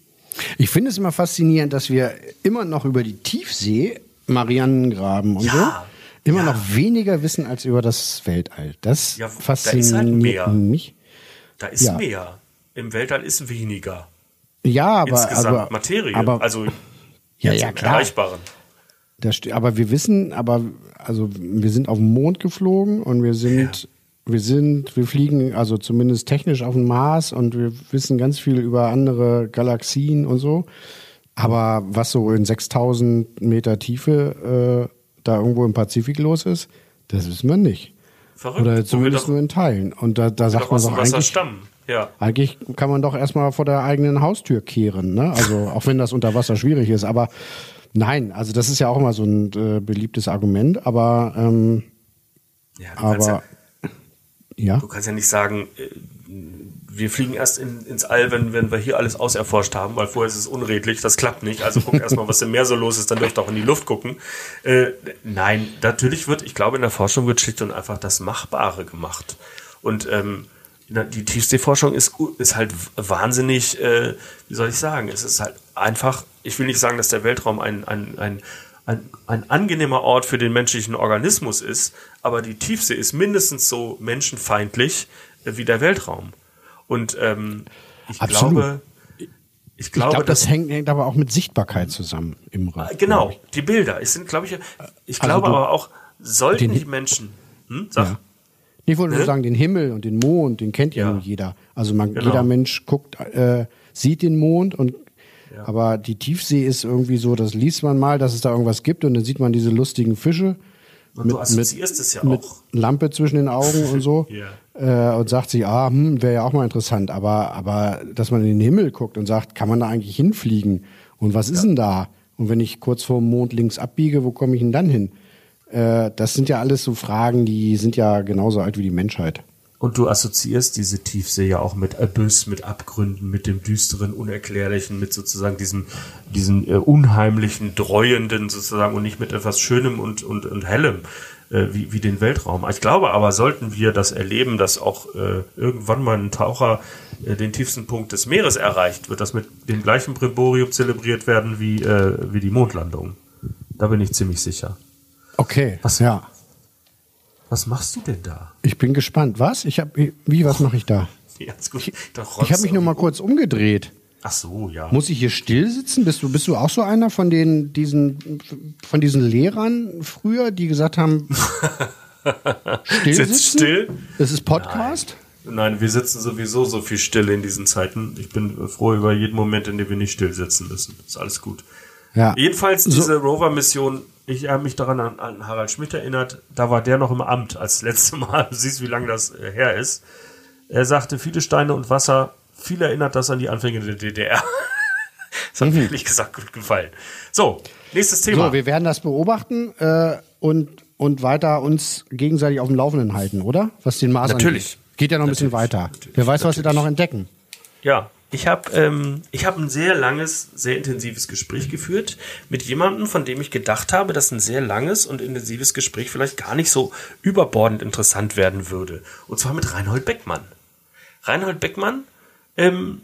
Ich finde es immer faszinierend, dass wir immer noch über die Tiefsee, Marianengraben und ja, so, immer ja. noch weniger wissen als über das Weltall. Das ja, fasziniert da ist halt mehr. mich. Da ist ja. mehr. Im Weltall ist weniger. Ja, aber, Insgesamt aber Materie. Aber, also ja, ja, klar. Erreichbaren. Das, aber wir wissen, aber also wir sind auf den Mond geflogen und wir sind, ja. wir sind, wir fliegen also zumindest technisch auf den Mars und wir wissen ganz viel über andere Galaxien und so. Aber was so in 6000 Meter Tiefe äh, da irgendwo im Pazifik los ist, das wissen wir nicht. Verrückt. Oder zumindest nur in Teilen. Und da, da sagt man doch eigentlich. Stammen. Ja. Eigentlich kann man doch erstmal vor der eigenen Haustür kehren, ne? Also auch wenn das unter Wasser schwierig ist, aber nein, also das ist ja auch immer so ein äh, beliebtes Argument, aber ähm, ja, aber ja, ja, Du kannst ja nicht sagen, äh, wir fliegen erst in, ins All, wenn, wenn wir hier alles auserforscht haben, weil vorher ist es unredlich, das klappt nicht. Also guck erstmal, was im Meer so los ist, dann dürft ihr auch in die Luft gucken. Äh, nein, natürlich wird, ich glaube, in der Forschung wird schlicht und einfach das Machbare gemacht. Und ähm, die Tiefseeforschung ist, ist halt wahnsinnig, äh, wie soll ich sagen, es ist halt einfach, ich will nicht sagen, dass der Weltraum ein, ein, ein, ein, ein angenehmer Ort für den menschlichen Organismus ist, aber die Tiefsee ist mindestens so menschenfeindlich äh, wie der Weltraum. Und ähm, ich Absolut. glaube, ich glaube, ich glaube das hängt, hängt aber auch mit Sichtbarkeit zusammen im Raum. Genau, die Bilder. Es sind, glaube ich, ich also glaube aber auch, sollten die Menschen, hm, sag, ja. Ich wollte ne? nur sagen, den Himmel und den Mond, den kennt ja, ja. jeder. Also man, genau. jeder Mensch guckt, äh, sieht den Mond und ja. aber die Tiefsee ist irgendwie so, das liest man mal, dass es da irgendwas gibt und dann sieht man diese lustigen Fische. Und mit, du assoziierst es ja mit auch. Lampe zwischen den Augen und so. [LAUGHS] ja. äh, und sagt sich, ah, hm, wäre ja auch mal interessant. Aber, aber dass man in den Himmel guckt und sagt, kann man da eigentlich hinfliegen? Und was ist denn da? Und wenn ich kurz vor dem Mond links abbiege, wo komme ich denn dann hin? Äh, das sind ja alles so Fragen, die sind ja genauso alt wie die Menschheit. Und du assoziierst diese Tiefsee ja auch mit Abyss, mit Abgründen, mit dem düsteren, unerklärlichen, mit sozusagen diesem, diesem äh, unheimlichen, dreuenden sozusagen und nicht mit etwas Schönem und, und, und Hellem äh, wie, wie den Weltraum. Ich glaube aber, sollten wir das erleben, dass auch äh, irgendwann mal ein Taucher äh, den tiefsten Punkt des Meeres erreicht, wird das mit dem gleichen Primborium zelebriert werden wie, äh, wie die Mondlandung. Da bin ich ziemlich sicher. Okay. Was, ja. Was machst du denn da? Ich bin gespannt. Was? Ich habe wie was mache ich da? [LAUGHS] Ja. Ich, ich habe mich nur mal kurz umgedreht. Ach so, ja. Muss ich hier still sitzen? Bist du, bist du auch so einer von den, diesen, von diesen Lehrern früher, die gesagt haben, [LAUGHS] still Sitz sitzen? still? Das ist Podcast? Nein, wir sitzen sowieso so viel still in diesen Zeiten. Ich bin froh über jeden Moment, in dem wir nicht still sitzen müssen. Ist alles gut. Ja. Jedenfalls diese Rover-Mission, ich habe mich daran an, an Harald Schmidt erinnert, da war der noch im Amt als letzte Mal. Du [LAUGHS] siehst, wie lange das äh, her ist. Er sagte, viele Steine und Wasser, viel erinnert das an die Anfänge der DDR. das hat mir ehrlich gesagt gut gefallen. So, nächstes Thema. So, wir werden das beobachten äh, und, und weiter uns gegenseitig auf dem Laufenden halten, oder? Was den Mars Natürlich. angeht. Geht ja noch ein bisschen Natürlich, weiter. natürlich, Wer weiß, was wir da noch entdecken. Ja, ich habe ähm, hab ein sehr langes, sehr intensives Gespräch geführt mit jemandem, von dem ich gedacht habe, dass ein sehr langes und intensives Gespräch vielleicht gar nicht so überbordend interessant werden würde. Und zwar mit Reinhold Beckmann. Reinhold Beckmann, ähm,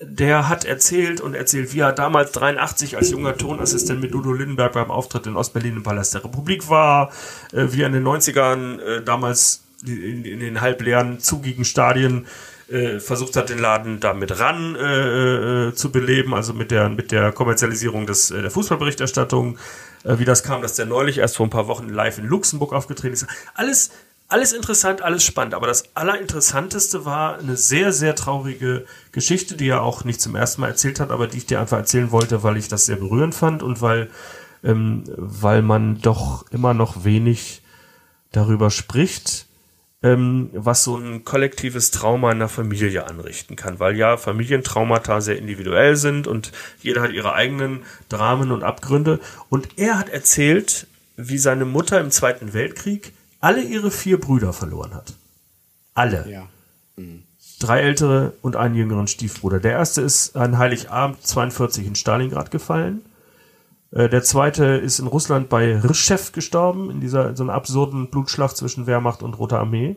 der hat erzählt und erzählt, wie er damals 83 als junger Tonassistent mit Udo Lindenberg beim Auftritt in Ostberlin im Palast der Republik war, äh, wie er in den 90ern äh, damals in, in den halbleeren, zugigen Stadien äh, versucht hat, den Laden damit ran äh, äh, zu beleben, also mit der, mit der Kommerzialisierung des, äh, der Fußballberichterstattung, äh, wie das kam, dass der neulich erst vor ein paar Wochen live in Luxemburg aufgetreten ist. Alles, alles interessant, alles spannend, aber das Allerinteressanteste war eine sehr, sehr traurige Geschichte, die er auch nicht zum ersten Mal erzählt hat, aber die ich dir einfach erzählen wollte, weil ich das sehr berührend fand und weil, ähm, weil man doch immer noch wenig darüber spricht, ähm, was so ein kollektives Trauma in der Familie anrichten kann, weil ja Familientraumata sehr individuell sind und jeder hat ihre eigenen Dramen und Abgründe. Und er hat erzählt, wie seine Mutter im Zweiten Weltkrieg alle ihre vier Brüder verloren hat. Alle. Ja. Drei ältere und einen jüngeren Stiefbruder. Der erste ist an Heiligabend 42 in Stalingrad gefallen. Äh, Der zweite ist in Russland bei Rschew gestorben, in dieser so einer absurden Blutschlacht zwischen Wehrmacht und Roter Armee.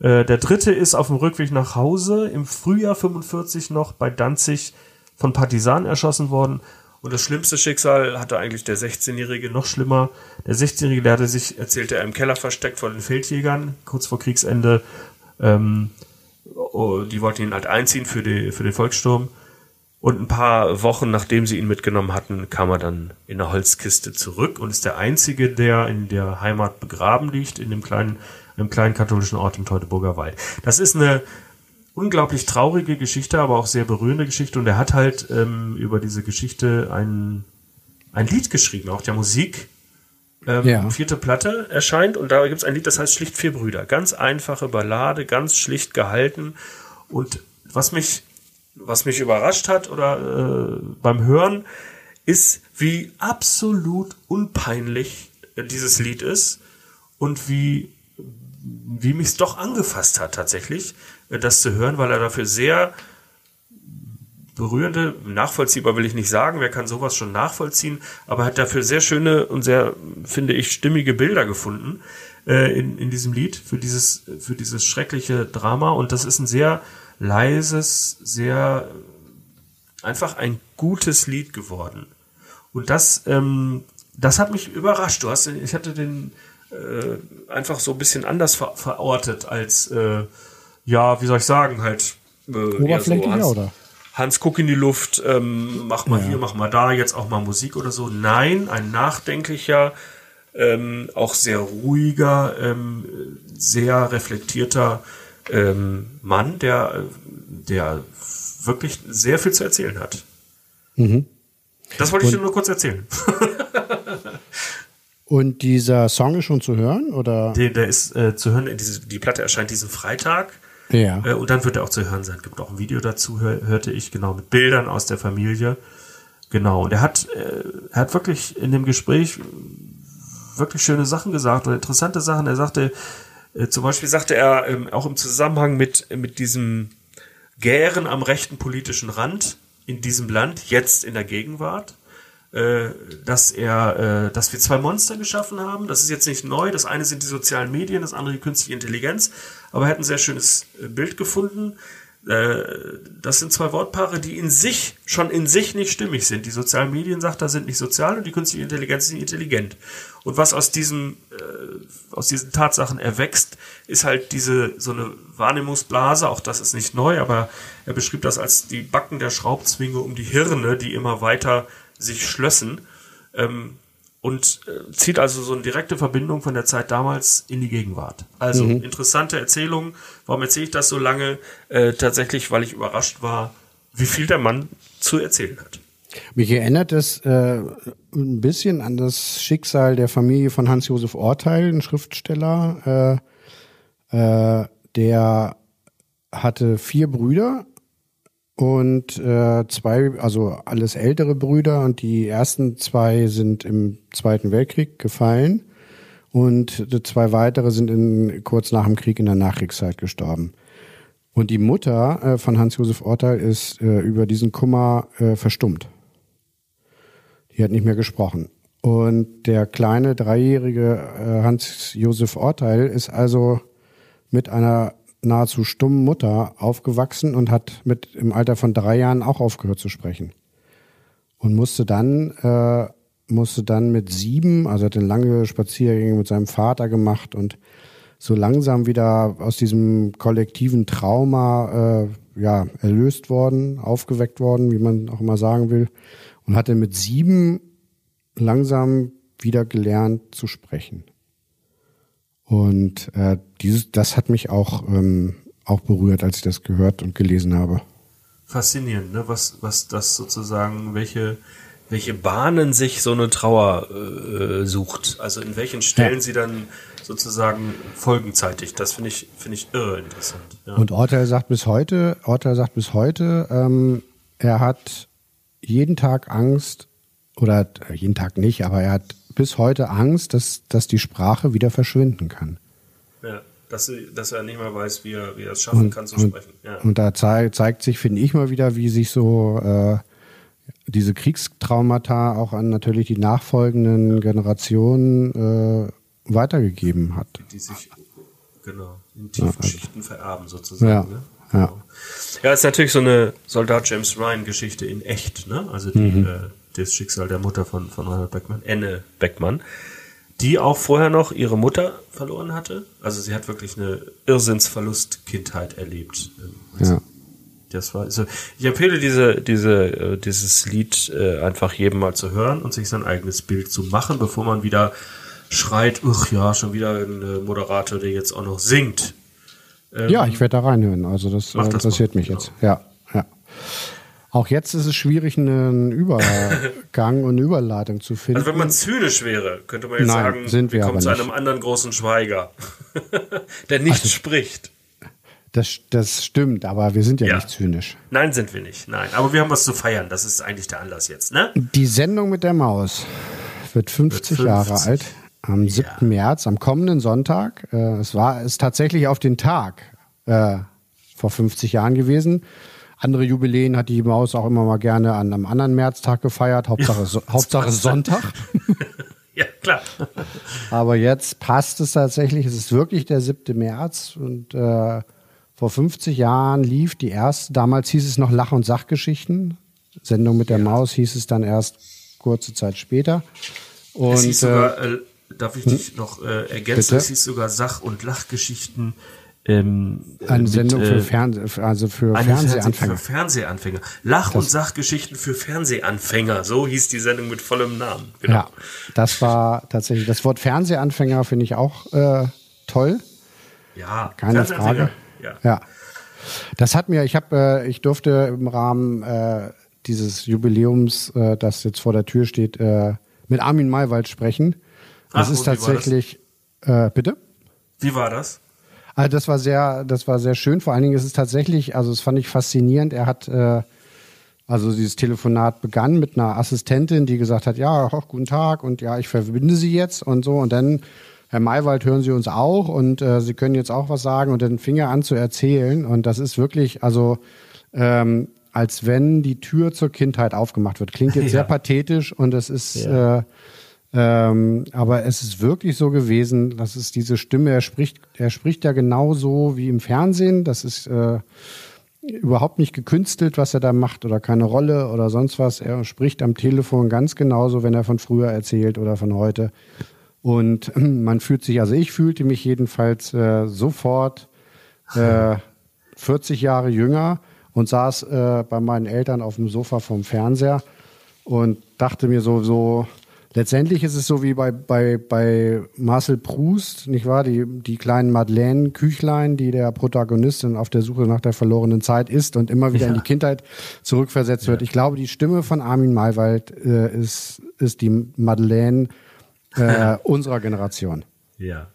Äh, Der dritte ist auf dem Rückweg nach Hause im Frühjahr 45 noch bei Danzig von Partisanen erschossen worden. Und das schlimmste Schicksal hatte eigentlich der 16-Jährige, noch schlimmer. Der 16-Jährige, der hatte sich, erzählte er, im Keller versteckt vor den Feldjägern, kurz vor Kriegsende. Ähm, oh, die wollten ihn halt einziehen für, die, für den Volkssturm. Und ein paar Wochen nachdem sie ihn mitgenommen hatten, kam er dann in eine Holzkiste zurück und ist der einzige, der in der Heimat begraben liegt, in dem kleinen, einem kleinen katholischen Ort im Teutoburger Wald. Das ist eine unglaublich traurige Geschichte, aber auch sehr berührende Geschichte. Und er hat halt ähm, über diese Geschichte ein, ein Lied geschrieben, auch der Musik. Ähm, Ja. Vierte Platte erscheint und da gibt es ein Lied, das heißt Schlicht Vier Brüder. Ganz einfache Ballade, ganz schlicht gehalten. Und was mich was mich überrascht hat oder äh, beim Hören, ist, wie absolut unpeinlich äh, dieses Lied ist und wie, wie mich es doch angefasst hat tatsächlich, äh, das zu hören, weil er dafür sehr berührende, nachvollziehbar will ich nicht sagen, wer kann sowas schon nachvollziehen, aber hat dafür sehr schöne und sehr, finde ich, stimmige Bilder gefunden äh, in, in diesem Lied für dieses, für dieses schreckliche Drama. Und das ist ein sehr leises, sehr einfach ein gutes Lied geworden. Und das, ähm, das hat mich überrascht. Du hast, ich hatte den äh, einfach so ein bisschen anders ver verortet als, äh, ja, wie soll ich sagen, halt äh, Oberflächlicher, Hans, oder? Hans, guck in die Luft, ähm, mach mal Ja. hier, mach mal da, jetzt auch mal Musik oder so. Nein, ein nachdenklicher, ähm, auch sehr ruhiger, ähm, sehr reflektierter ähm, Mann, der, der wirklich sehr viel zu erzählen hat. Das wollte ich dir nur kurz erzählen. [LAUGHS] Und dieser Song ist schon zu hören, oder? Der, der ist äh, zu hören, diese, die Platte erscheint diesen Freitag. Ja. Äh, und dann wird er auch zu hören sein. Gibt auch ein Video dazu, hör, hörte ich, genau, mit Bildern aus der Familie. Genau. Und er hat, äh, er hat wirklich in dem Gespräch wirklich schöne Sachen gesagt oder interessante Sachen. Er sagte, äh, zum Beispiel sagte er ähm, auch im Zusammenhang mit, mit diesem Gären am rechten politischen Rand in diesem Land, jetzt in der Gegenwart, äh, dass er, äh, dass wir zwei Monster geschaffen haben. Das ist jetzt nicht neu. Das eine sind die sozialen Medien, das andere die künstliche Intelligenz. Aber er hat ein sehr schönes äh, Bild gefunden. Äh, das sind zwei Wortpaare, die in sich, schon in sich nicht stimmig sind. Die sozialen Medien, sagt er, sind nicht sozial und die künstliche Intelligenz ist nicht intelligent. Und was aus diesen, äh, aus diesen Tatsachen erwächst, ist halt diese, so eine Wahrnehmungsblase, auch das ist nicht neu, aber er beschrieb das als die Backen der Schraubzwinge um die Hirne, die immer weiter sich schlössen. Ähm, und äh, zieht also so eine direkte Verbindung von der Zeit damals in die Gegenwart. Also mhm. interessante Erzählung. Warum erzähle ich das so lange? Äh, tatsächlich, weil ich überrascht war, wie viel der Mann zu erzählen hat. Mich erinnert es äh, ein bisschen an das Schicksal der Familie von Hans-Josef Orteil, ein Schriftsteller. Äh, äh, der hatte vier Brüder und äh, zwei, also alles ältere Brüder und die ersten zwei sind im Zweiten Weltkrieg gefallen und zwei weitere sind in, kurz nach dem Krieg in der Nachkriegszeit gestorben. Und die Mutter äh, von Hans-Josef Orteil ist äh, über diesen Kummer äh, verstummt. Die hat nicht mehr gesprochen. Und der kleine dreijährige äh, Hans-Josef Orteil ist also mit einer nahezu stummen Mutter aufgewachsen und hat mit im Alter von drei Jahren auch aufgehört zu sprechen. Und musste dann, äh, musste dann mit sieben, also hat eine lange Spaziergänge mit seinem Vater gemacht und so langsam wieder aus diesem kollektiven Trauma äh, ja, erlöst worden, aufgeweckt worden, wie man auch immer sagen will. Und hatte mit sieben langsam wieder gelernt zu sprechen. Und äh, dieses, das hat mich auch, ähm, auch berührt, als ich das gehört und gelesen habe. Faszinierend, ne? Was, was das sozusagen, welche, welche Bahnen sich so eine Trauer äh, sucht. Also in welchen Stellen ja. sie dann sozusagen folgenzeitig. Das finde ich, finde ich irre interessant. Ja. Und Orteil sagt bis heute, Orteil sagt bis heute, ähm, er hat jeden Tag Angst, oder äh, jeden Tag nicht, aber er hat bis heute Angst, dass, dass die Sprache wieder verschwinden kann. Ja, dass, dass er nicht mehr weiß, wie er, wie er es schaffen und, kann zu und, sprechen. Ja. Und da zeigt, zeigt sich, finde ich mal wieder, wie sich so äh, diese Kriegstraumata auch an natürlich die nachfolgenden ja. Generationen äh, weitergegeben hat. Die, sich genau in tiefen ja, Schichten vererben sozusagen. Ja. Ne? Ja. Ja, ist natürlich so eine Soldat James Ryan Geschichte in echt, ne? Also die mhm. äh, das Schicksal der Mutter von, von Reinhard Beckmann, Enne Beckmann, die auch vorher noch ihre Mutter verloren hatte. Also sie hat wirklich eine Irrsinnsverlust-Kindheit erlebt. Also ja. Das war, also ich empfehle diese, diese, äh, dieses Lied äh, einfach jedem mal zu hören und sich sein eigenes Bild zu machen, bevor man wieder schreit, uch ja, schon wieder ein Moderator, der jetzt auch noch singt. Ähm, ja, ich werde da reinhören. Also das, das interessiert mich genau. jetzt. Ja, ja. Auch jetzt ist es schwierig, einen [LAUGHS] Übergang und Überleitung zu finden. Also wenn man zynisch wäre, könnte man jetzt Nein, sagen, sind wir, wir kommen zu nicht. einem anderen großen Schweiger, [LAUGHS] der nicht also, spricht. Das, das stimmt, aber wir sind ja, ja, nicht zynisch. Nein, sind wir nicht. Nein, aber wir haben was zu feiern. Das ist eigentlich der Anlass jetzt, ne? Die Sendung mit der Maus wird 50, wird 50. Jahre alt. Am 7. Ja. März, am kommenden Sonntag. Äh, es war es tatsächlich auf den Tag äh, vor 50 Jahren gewesen. Andere Jubiläen hat die Maus auch immer mal gerne an einem anderen Märztag gefeiert. Hauptsache, so, [LAUGHS] Hauptsache Sonntag. [LAUGHS] ja, klar. Aber jetzt passt es tatsächlich. Es ist wirklich der 7. März und äh, vor 50 Jahren lief die erste, damals hieß es noch Lach- und Sachgeschichten. Sendung mit der ja. Maus hieß es dann erst kurze Zeit später. Und, es hieß sogar, äh, darf ich dich hm? noch äh, ergänzen, Bitte? es hieß sogar Sach- und Lachgeschichten ähm, eine mit, Sendung für, äh, Fernseh, also für Fernsehanfänger. Für Fernsehanfänger. Lach- und Sachgeschichten für Fernsehanfänger. So hieß die Sendung mit vollem Namen. Genau. Ja, das war tatsächlich, das Wort Fernsehanfänger finde ich auch äh, toll. Ja, keine Frage. Ja. ja. Das hat mir, ich habe, äh, ich durfte im Rahmen äh, dieses Jubiläums, äh, das jetzt vor der Tür steht, äh, mit Armin Maywald sprechen. Das Ach, ist tatsächlich, das? Äh, bitte? Wie war das? Also das war sehr, das war sehr schön. Vor allen Dingen ist es tatsächlich, also das fand ich faszinierend. Er hat, äh, also dieses Telefonat begann mit einer Assistentin, die gesagt hat, ja, ach, guten Tag und ja, ich verbinde Sie jetzt und so. Und dann, Herr Maywald, hören Sie uns auch und äh, Sie können jetzt auch was sagen. Und dann fing er an zu erzählen. Und das ist wirklich, also ähm, als wenn die Tür zur Kindheit aufgemacht wird. Klingt jetzt [LAUGHS] ja. sehr pathetisch und es ist ja. äh, ähm, aber es ist wirklich so gewesen, dass es diese Stimme, er spricht, er spricht ja genauso wie im Fernsehen. Das ist, äh, überhaupt nicht gekünstelt, was er da macht oder keine Rolle oder sonst was. Er spricht am Telefon ganz genauso, wenn er von früher erzählt oder von heute. Und [CLEARS THROAT] man fühlt sich, also ich fühlte mich jedenfalls äh, sofort äh, 40 Jahre jünger und saß äh, bei meinen Eltern auf dem Sofa vom Fernseher und dachte mir so, so, letztendlich ist es so wie bei, bei, bei Marcel Proust, nicht wahr? Die, die kleinen Madeleine-Küchlein, die der Protagonist auf der Suche nach der verlorenen Zeit ist und immer wieder ja. in die Kindheit zurückversetzt wird. Ich glaube, die Stimme von Armin Maywald äh, ist, ist die Madeleine äh, [LAUGHS] unserer Generation. Ja.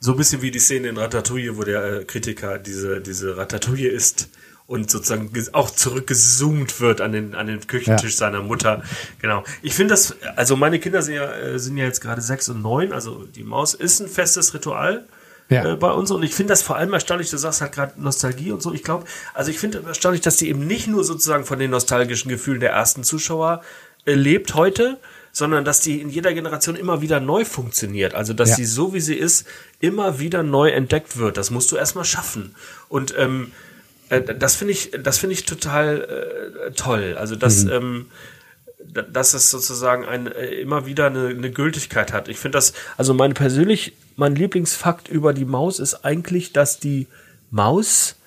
So ein bisschen wie die Szene in Ratatouille, wo der äh, Kritiker diese, diese Ratatouille ist und sozusagen auch zurückgezoomt wird an den, an den Küchentisch ja. seiner Mutter. Genau. Ich finde das, also meine Kinder sind ja, äh, sind ja jetzt gerade sechs und neun, also die Maus ist ein festes Ritual. Ja. Äh, bei uns und ich finde das vor allem erstaunlich, du sagst halt gerade Nostalgie und so. Ich glaube, also ich finde erstaunlich, dass die eben nicht nur sozusagen von den nostalgischen Gefühlen der ersten Zuschauer äh, lebt heute, sondern dass die in jeder Generation immer wieder neu funktioniert. Also dass ja. sie so wie sie ist immer wieder neu entdeckt wird. Das musst du erstmal schaffen. Und ähm, äh, das finde ich, das finde ich total äh, toll. Also dass, mhm. ähm, dass es sozusagen ein, äh, immer wieder eine, eine Gültigkeit hat. Ich finde das, also mein persönlich, mein Lieblingsfakt über die Maus ist eigentlich, dass die Maus, äh,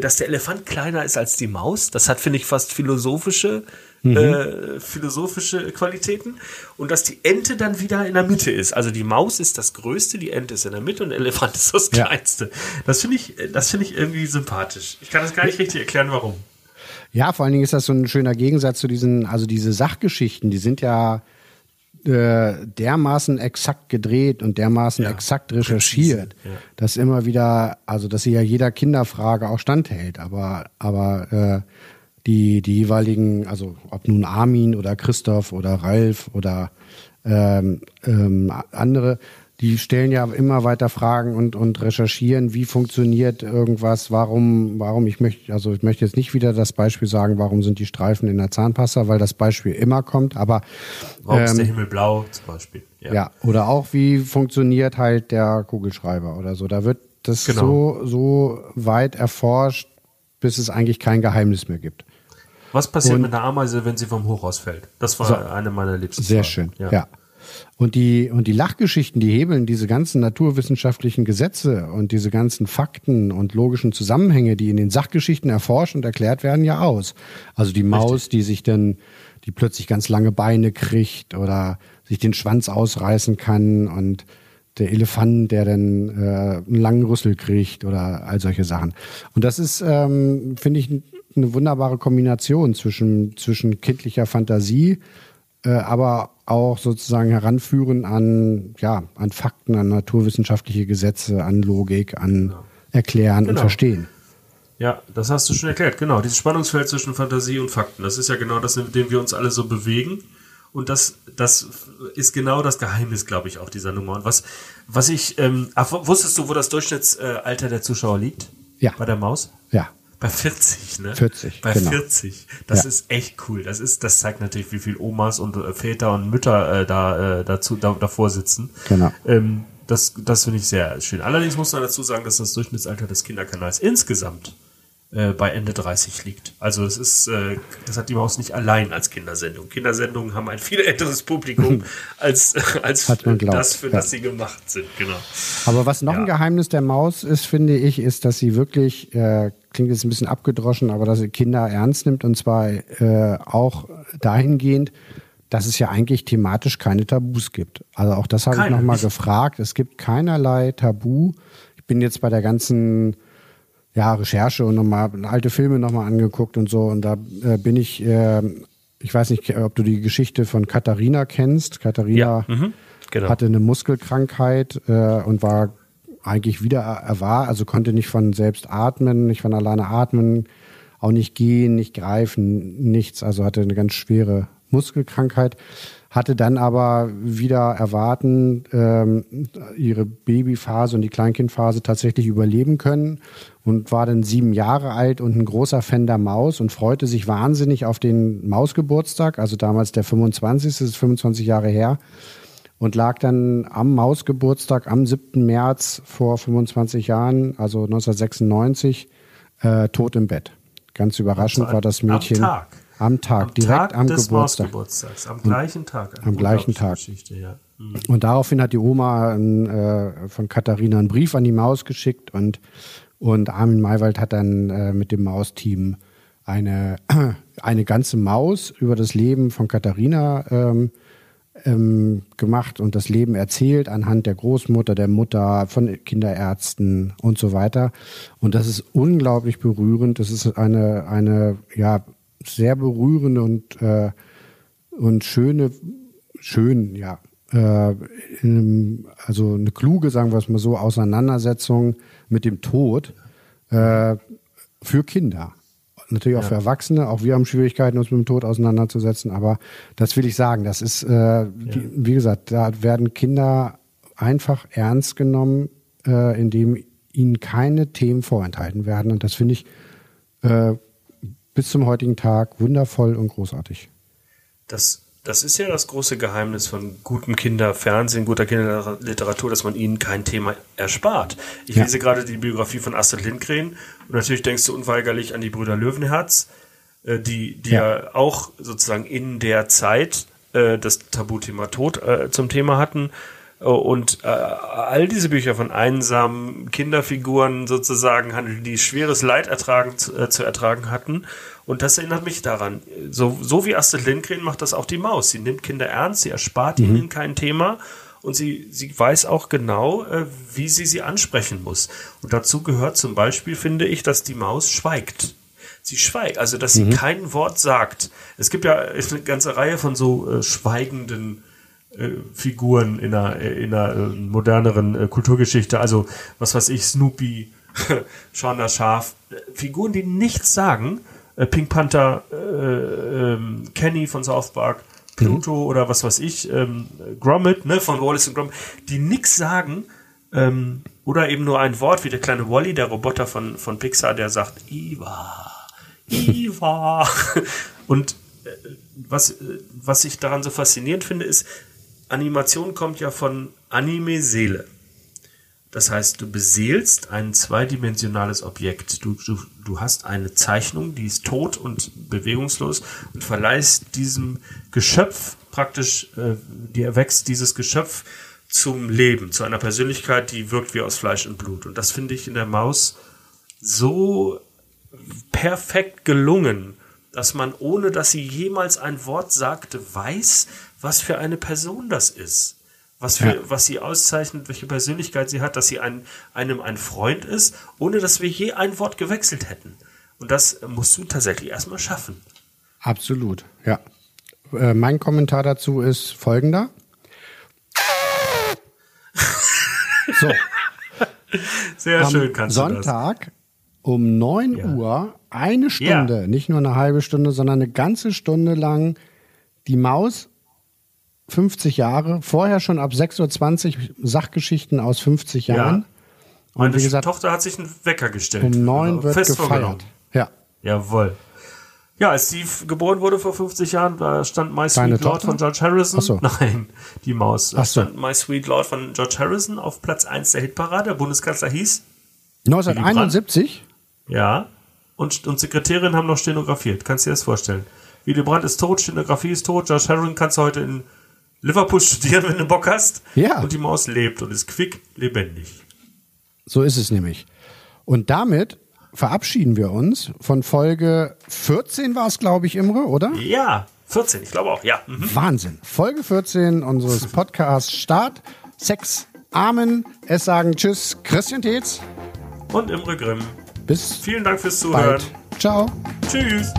dass der Elefant kleiner ist als die Maus. Das hat, finde ich, fast philosophische mhm. äh, philosophische Qualitäten und dass die Ente dann wieder in der Mitte ist. Also die Maus ist das Größte, die Ente ist in der Mitte und der Elefant [LAUGHS] ist das Kleinste. Ja. Das finde ich, das finde ich irgendwie sympathisch. Ich kann das gar nicht richtig erklären, warum. Ja, vor allen Dingen ist das so ein schöner Gegensatz zu diesen, also diese Sachgeschichten, die sind ja äh, dermaßen exakt gedreht und dermaßen ja, exakt recherchiert, ja. dass immer wieder, also dass sie ja jeder Kinderfrage auch standhält, aber aber äh, die, die jeweiligen, also ob nun Armin oder Christoph oder Ralf oder ähm, ähm, andere, die stellen ja immer weiter Fragen und, und recherchieren, wie funktioniert irgendwas, warum, warum, ich möchte, also ich möchte jetzt nicht wieder das Beispiel sagen, warum sind die Streifen in der Zahnpasta, weil das Beispiel immer kommt, aber Warum ähm, ist der Himmel blau zum Beispiel? Ja. ja, oder auch wie funktioniert halt der Kugelschreiber oder so. Da wird das genau. so, so weit erforscht, bis es eigentlich kein Geheimnis mehr gibt. Was passiert und, mit einer Ameise, wenn sie vom Hochhaus fällt? Das war so, eine meiner liebsten Sehr Fragen. schön, ja. ja. Und die, und die Lachgeschichten, die hebeln diese ganzen naturwissenschaftlichen Gesetze und diese ganzen Fakten und logischen Zusammenhänge, die in den Sachgeschichten erforscht und erklärt werden, ja aus. Also die Maus, Richtig. die sich dann, die plötzlich ganz lange Beine kriegt oder sich den Schwanz ausreißen kann und der Elefant, der dann äh, einen langen Rüssel kriegt oder all solche Sachen. Und das ist, ähm, finde ich, eine wunderbare Kombination zwischen, zwischen kindlicher Fantasie, äh, aber auch sozusagen heranführen an, ja, an Fakten, an naturwissenschaftliche Gesetze, an Logik, an genau. Erklären genau. und Verstehen. Ja, das hast du schon erklärt, genau. Dieses Spannungsfeld zwischen Fantasie und Fakten, das ist ja genau das, in dem wir uns alle so bewegen. Und das, das ist genau das Geheimnis, glaube ich, auch dieser Nummer. Und was, was ich, ähm, ach, wusstest du, wo das Durchschnittsalter der Zuschauer liegt? Ja. Bei der Maus? Ja. Bei 40, ne? 40. Bei genau. 40. Das ja. ist echt cool. Das ist, das zeigt natürlich, wie viel Omas und äh, Väter und Mütter äh, da äh, dazu da, davor sitzen. Genau. Ähm, das, das finde ich sehr schön. Allerdings muss man dazu sagen, dass das Durchschnittsalter des Kinderkanals insgesamt äh, bei Ende 30 liegt. Also es ist, äh, das hat die Maus nicht allein als Kindersendung. Kindersendungen haben ein viel älteres Publikum [LAUGHS] als, als das, für ja. das sie gemacht sind. Genau. Aber was noch ja. ein Geheimnis der Maus ist, finde ich, ist, dass sie wirklich, äh, klingt jetzt ein bisschen abgedroschen, aber dass sie Kinder ernst nimmt und zwar äh, auch dahingehend, dass es ja eigentlich thematisch keine Tabus gibt. Also auch das habe ich nochmal gefragt. Es gibt keinerlei Tabu. Ich bin jetzt bei der ganzen ja, Recherche und nochmal alte Filme nochmal angeguckt und so. Und da äh, bin ich, äh, ich weiß nicht, ob du die Geschichte von Katharina kennst. Katharina ja, mhm, genau. hatte eine Muskelkrankheit äh, und war eigentlich wieder er war, also konnte nicht von selbst atmen, nicht von alleine atmen, auch nicht gehen, nicht greifen, nichts. Also hatte eine ganz schwere Muskelkrankheit hatte dann aber wieder erwarten ähm, ihre Babyphase und die Kleinkindphase tatsächlich überleben können und war dann sieben Jahre alt und ein großer Fan der Maus und freute sich wahnsinnig auf den Mausgeburtstag, also damals der 25. Das ist 25 Jahre her und lag dann am Mausgeburtstag am 7. März vor 25 Jahren, also 1996, äh, tot im Bett. Ganz überraschend war das Mädchen. Am Tag. Am Tag, Am direkt Tag am des Geburtstag. Mausgeburtstags. Am gleichen Tag. Am gleichen Tag. Ja. Mhm. Und daraufhin hat die Oma ein, äh, von Katharina einen Brief an die Maus geschickt und, und Armin Maywald hat dann äh, mit dem Mausteam eine, [CLEARS THROAT] eine ganze Maus über das Leben von Katharina ähm, ähm, gemacht und das Leben erzählt anhand der Großmutter, der Mutter, von Kinderärzten und so weiter. Und das ist unglaublich berührend. Das ist eine, eine ja, sehr berührende und, äh, und schöne, schön, ja, äh, in, also eine kluge, sagen wir es mal so, Auseinandersetzung mit dem Tod äh, für Kinder. Natürlich auch für Erwachsene. Auch wir haben Schwierigkeiten, uns mit dem Tod auseinanderzusetzen. Aber das will ich sagen. Das ist, äh, die, wie gesagt, da werden Kinder einfach ernst genommen, äh, indem ihnen keine Themen vorenthalten werden. Und das finde ich äh, bis zum heutigen Tag wundervoll und großartig. Das, das ist ja das große Geheimnis von gutem Kinderfernsehen, guter Kinderliteratur, dass man ihnen kein Thema erspart. Ich Ja. lese gerade die Biografie von Astrid Lindgren und natürlich denkst du unweigerlich an die Brüder Löwenherz, äh, die, die ja. auch sozusagen in der Zeit äh, das Tabuthema Tod äh, zum Thema hatten. Äh, Und äh, all diese Bücher von einsamen Kinderfiguren sozusagen handeln, die schweres Leid ertragen, zu, äh, zu ertragen hatten. Und das erinnert mich daran. So, so wie Astrid Lindgren macht das auch die Maus. Sie nimmt Kinder ernst, sie erspart ihnen kein Thema und sie, sie weiß auch genau, äh, wie sie sie ansprechen muss. Und dazu gehört zum Beispiel, finde ich, dass die Maus schweigt. Sie schweigt, also dass sie kein Wort sagt. Es gibt ja eine ganze Reihe von so äh, schweigenden Figuren in einer, äh, in einer äh, moderneren äh, Kulturgeschichte. Also, was weiß ich, Snoopy, [LAUGHS] Sean das Schaf. Äh, Figuren, die nichts sagen. Äh, Pink Panther, äh, ähm, Kenny von South Park, Pluto oder was weiß ich, ähm, Gromit, ne, von Wallace und Gromit, die nichts sagen. Ähm, oder eben nur ein Wort, wie der kleine Wally, der Roboter von, von Pixar, der sagt, Iva, Iva. [LAUGHS] Und äh, was, äh, was ich daran so faszinierend finde, ist, Animation kommt ja von Anime-Seele. Das heißt, du beseelst ein zweidimensionales Objekt. Du, du, du hast eine Zeichnung, die ist tot und bewegungslos und verleihst diesem Geschöpf praktisch, äh, dir erwächst dieses Geschöpf zum Leben, zu einer Persönlichkeit, die wirkt wie aus Fleisch und Blut. Und das finde ich in der Maus so perfekt gelungen, dass man, ohne dass sie jemals ein Wort sagte, weiß, was für eine Person das ist. Was, für, Ja. was sie auszeichnet, welche Persönlichkeit sie hat, dass sie ein, einem ein Freund ist, ohne dass wir je ein Wort gewechselt hätten. Und das musst du tatsächlich erstmal schaffen. Absolut, ja. Äh, mein Kommentar dazu ist folgender. [LAUGHS] So, Sehr am schön kannst du das. Sonntag um 9 Ja. Uhr eine Stunde, nicht nur eine halbe Stunde, sondern eine ganze Stunde lang die Maus 50 Jahre, vorher schon ab 6.20 Uhr Sachgeschichten aus 50 Ja. Jahren. Meine gesagt, Tochter hat sich einen Wecker gestellt. Um 9 Also wird fest gefeiert. Ja. Jawohl. Ja, als Steve geboren wurde vor 50 Jahren, da stand My Deine Sweet Lord Tochter? von George Harrison. Ach so. [LAUGHS] Nein, die Maus. Da Ach so. stand My Sweet Lord von George Harrison auf Platz 1 der Hitparade. Der Bundeskanzler hieß, 1971? Ja, und, und Sekretärin haben noch stenografiert. Kannst du dir das vorstellen? Willy Brandt ist tot, Stenografie ist tot, George Harrison kannst du heute in Liverpool [LAUGHS] studieren, wenn du Bock hast. Ja. Und die Maus lebt und ist quick lebendig. So ist es nämlich. Und damit verabschieden wir uns von Folge 14 war es, glaube ich, Imre, oder? Ja, 14, ich glaube auch, ja. Mhm. Wahnsinn. Folge 14 unseres [LAUGHS] Podcasts Start. Sex. Amen. Es sagen Tschüss. Christian Tetz. Und Imre Grimm. Bis. Vielen Dank fürs Zuhören. Bald. Ciao. Tschüss.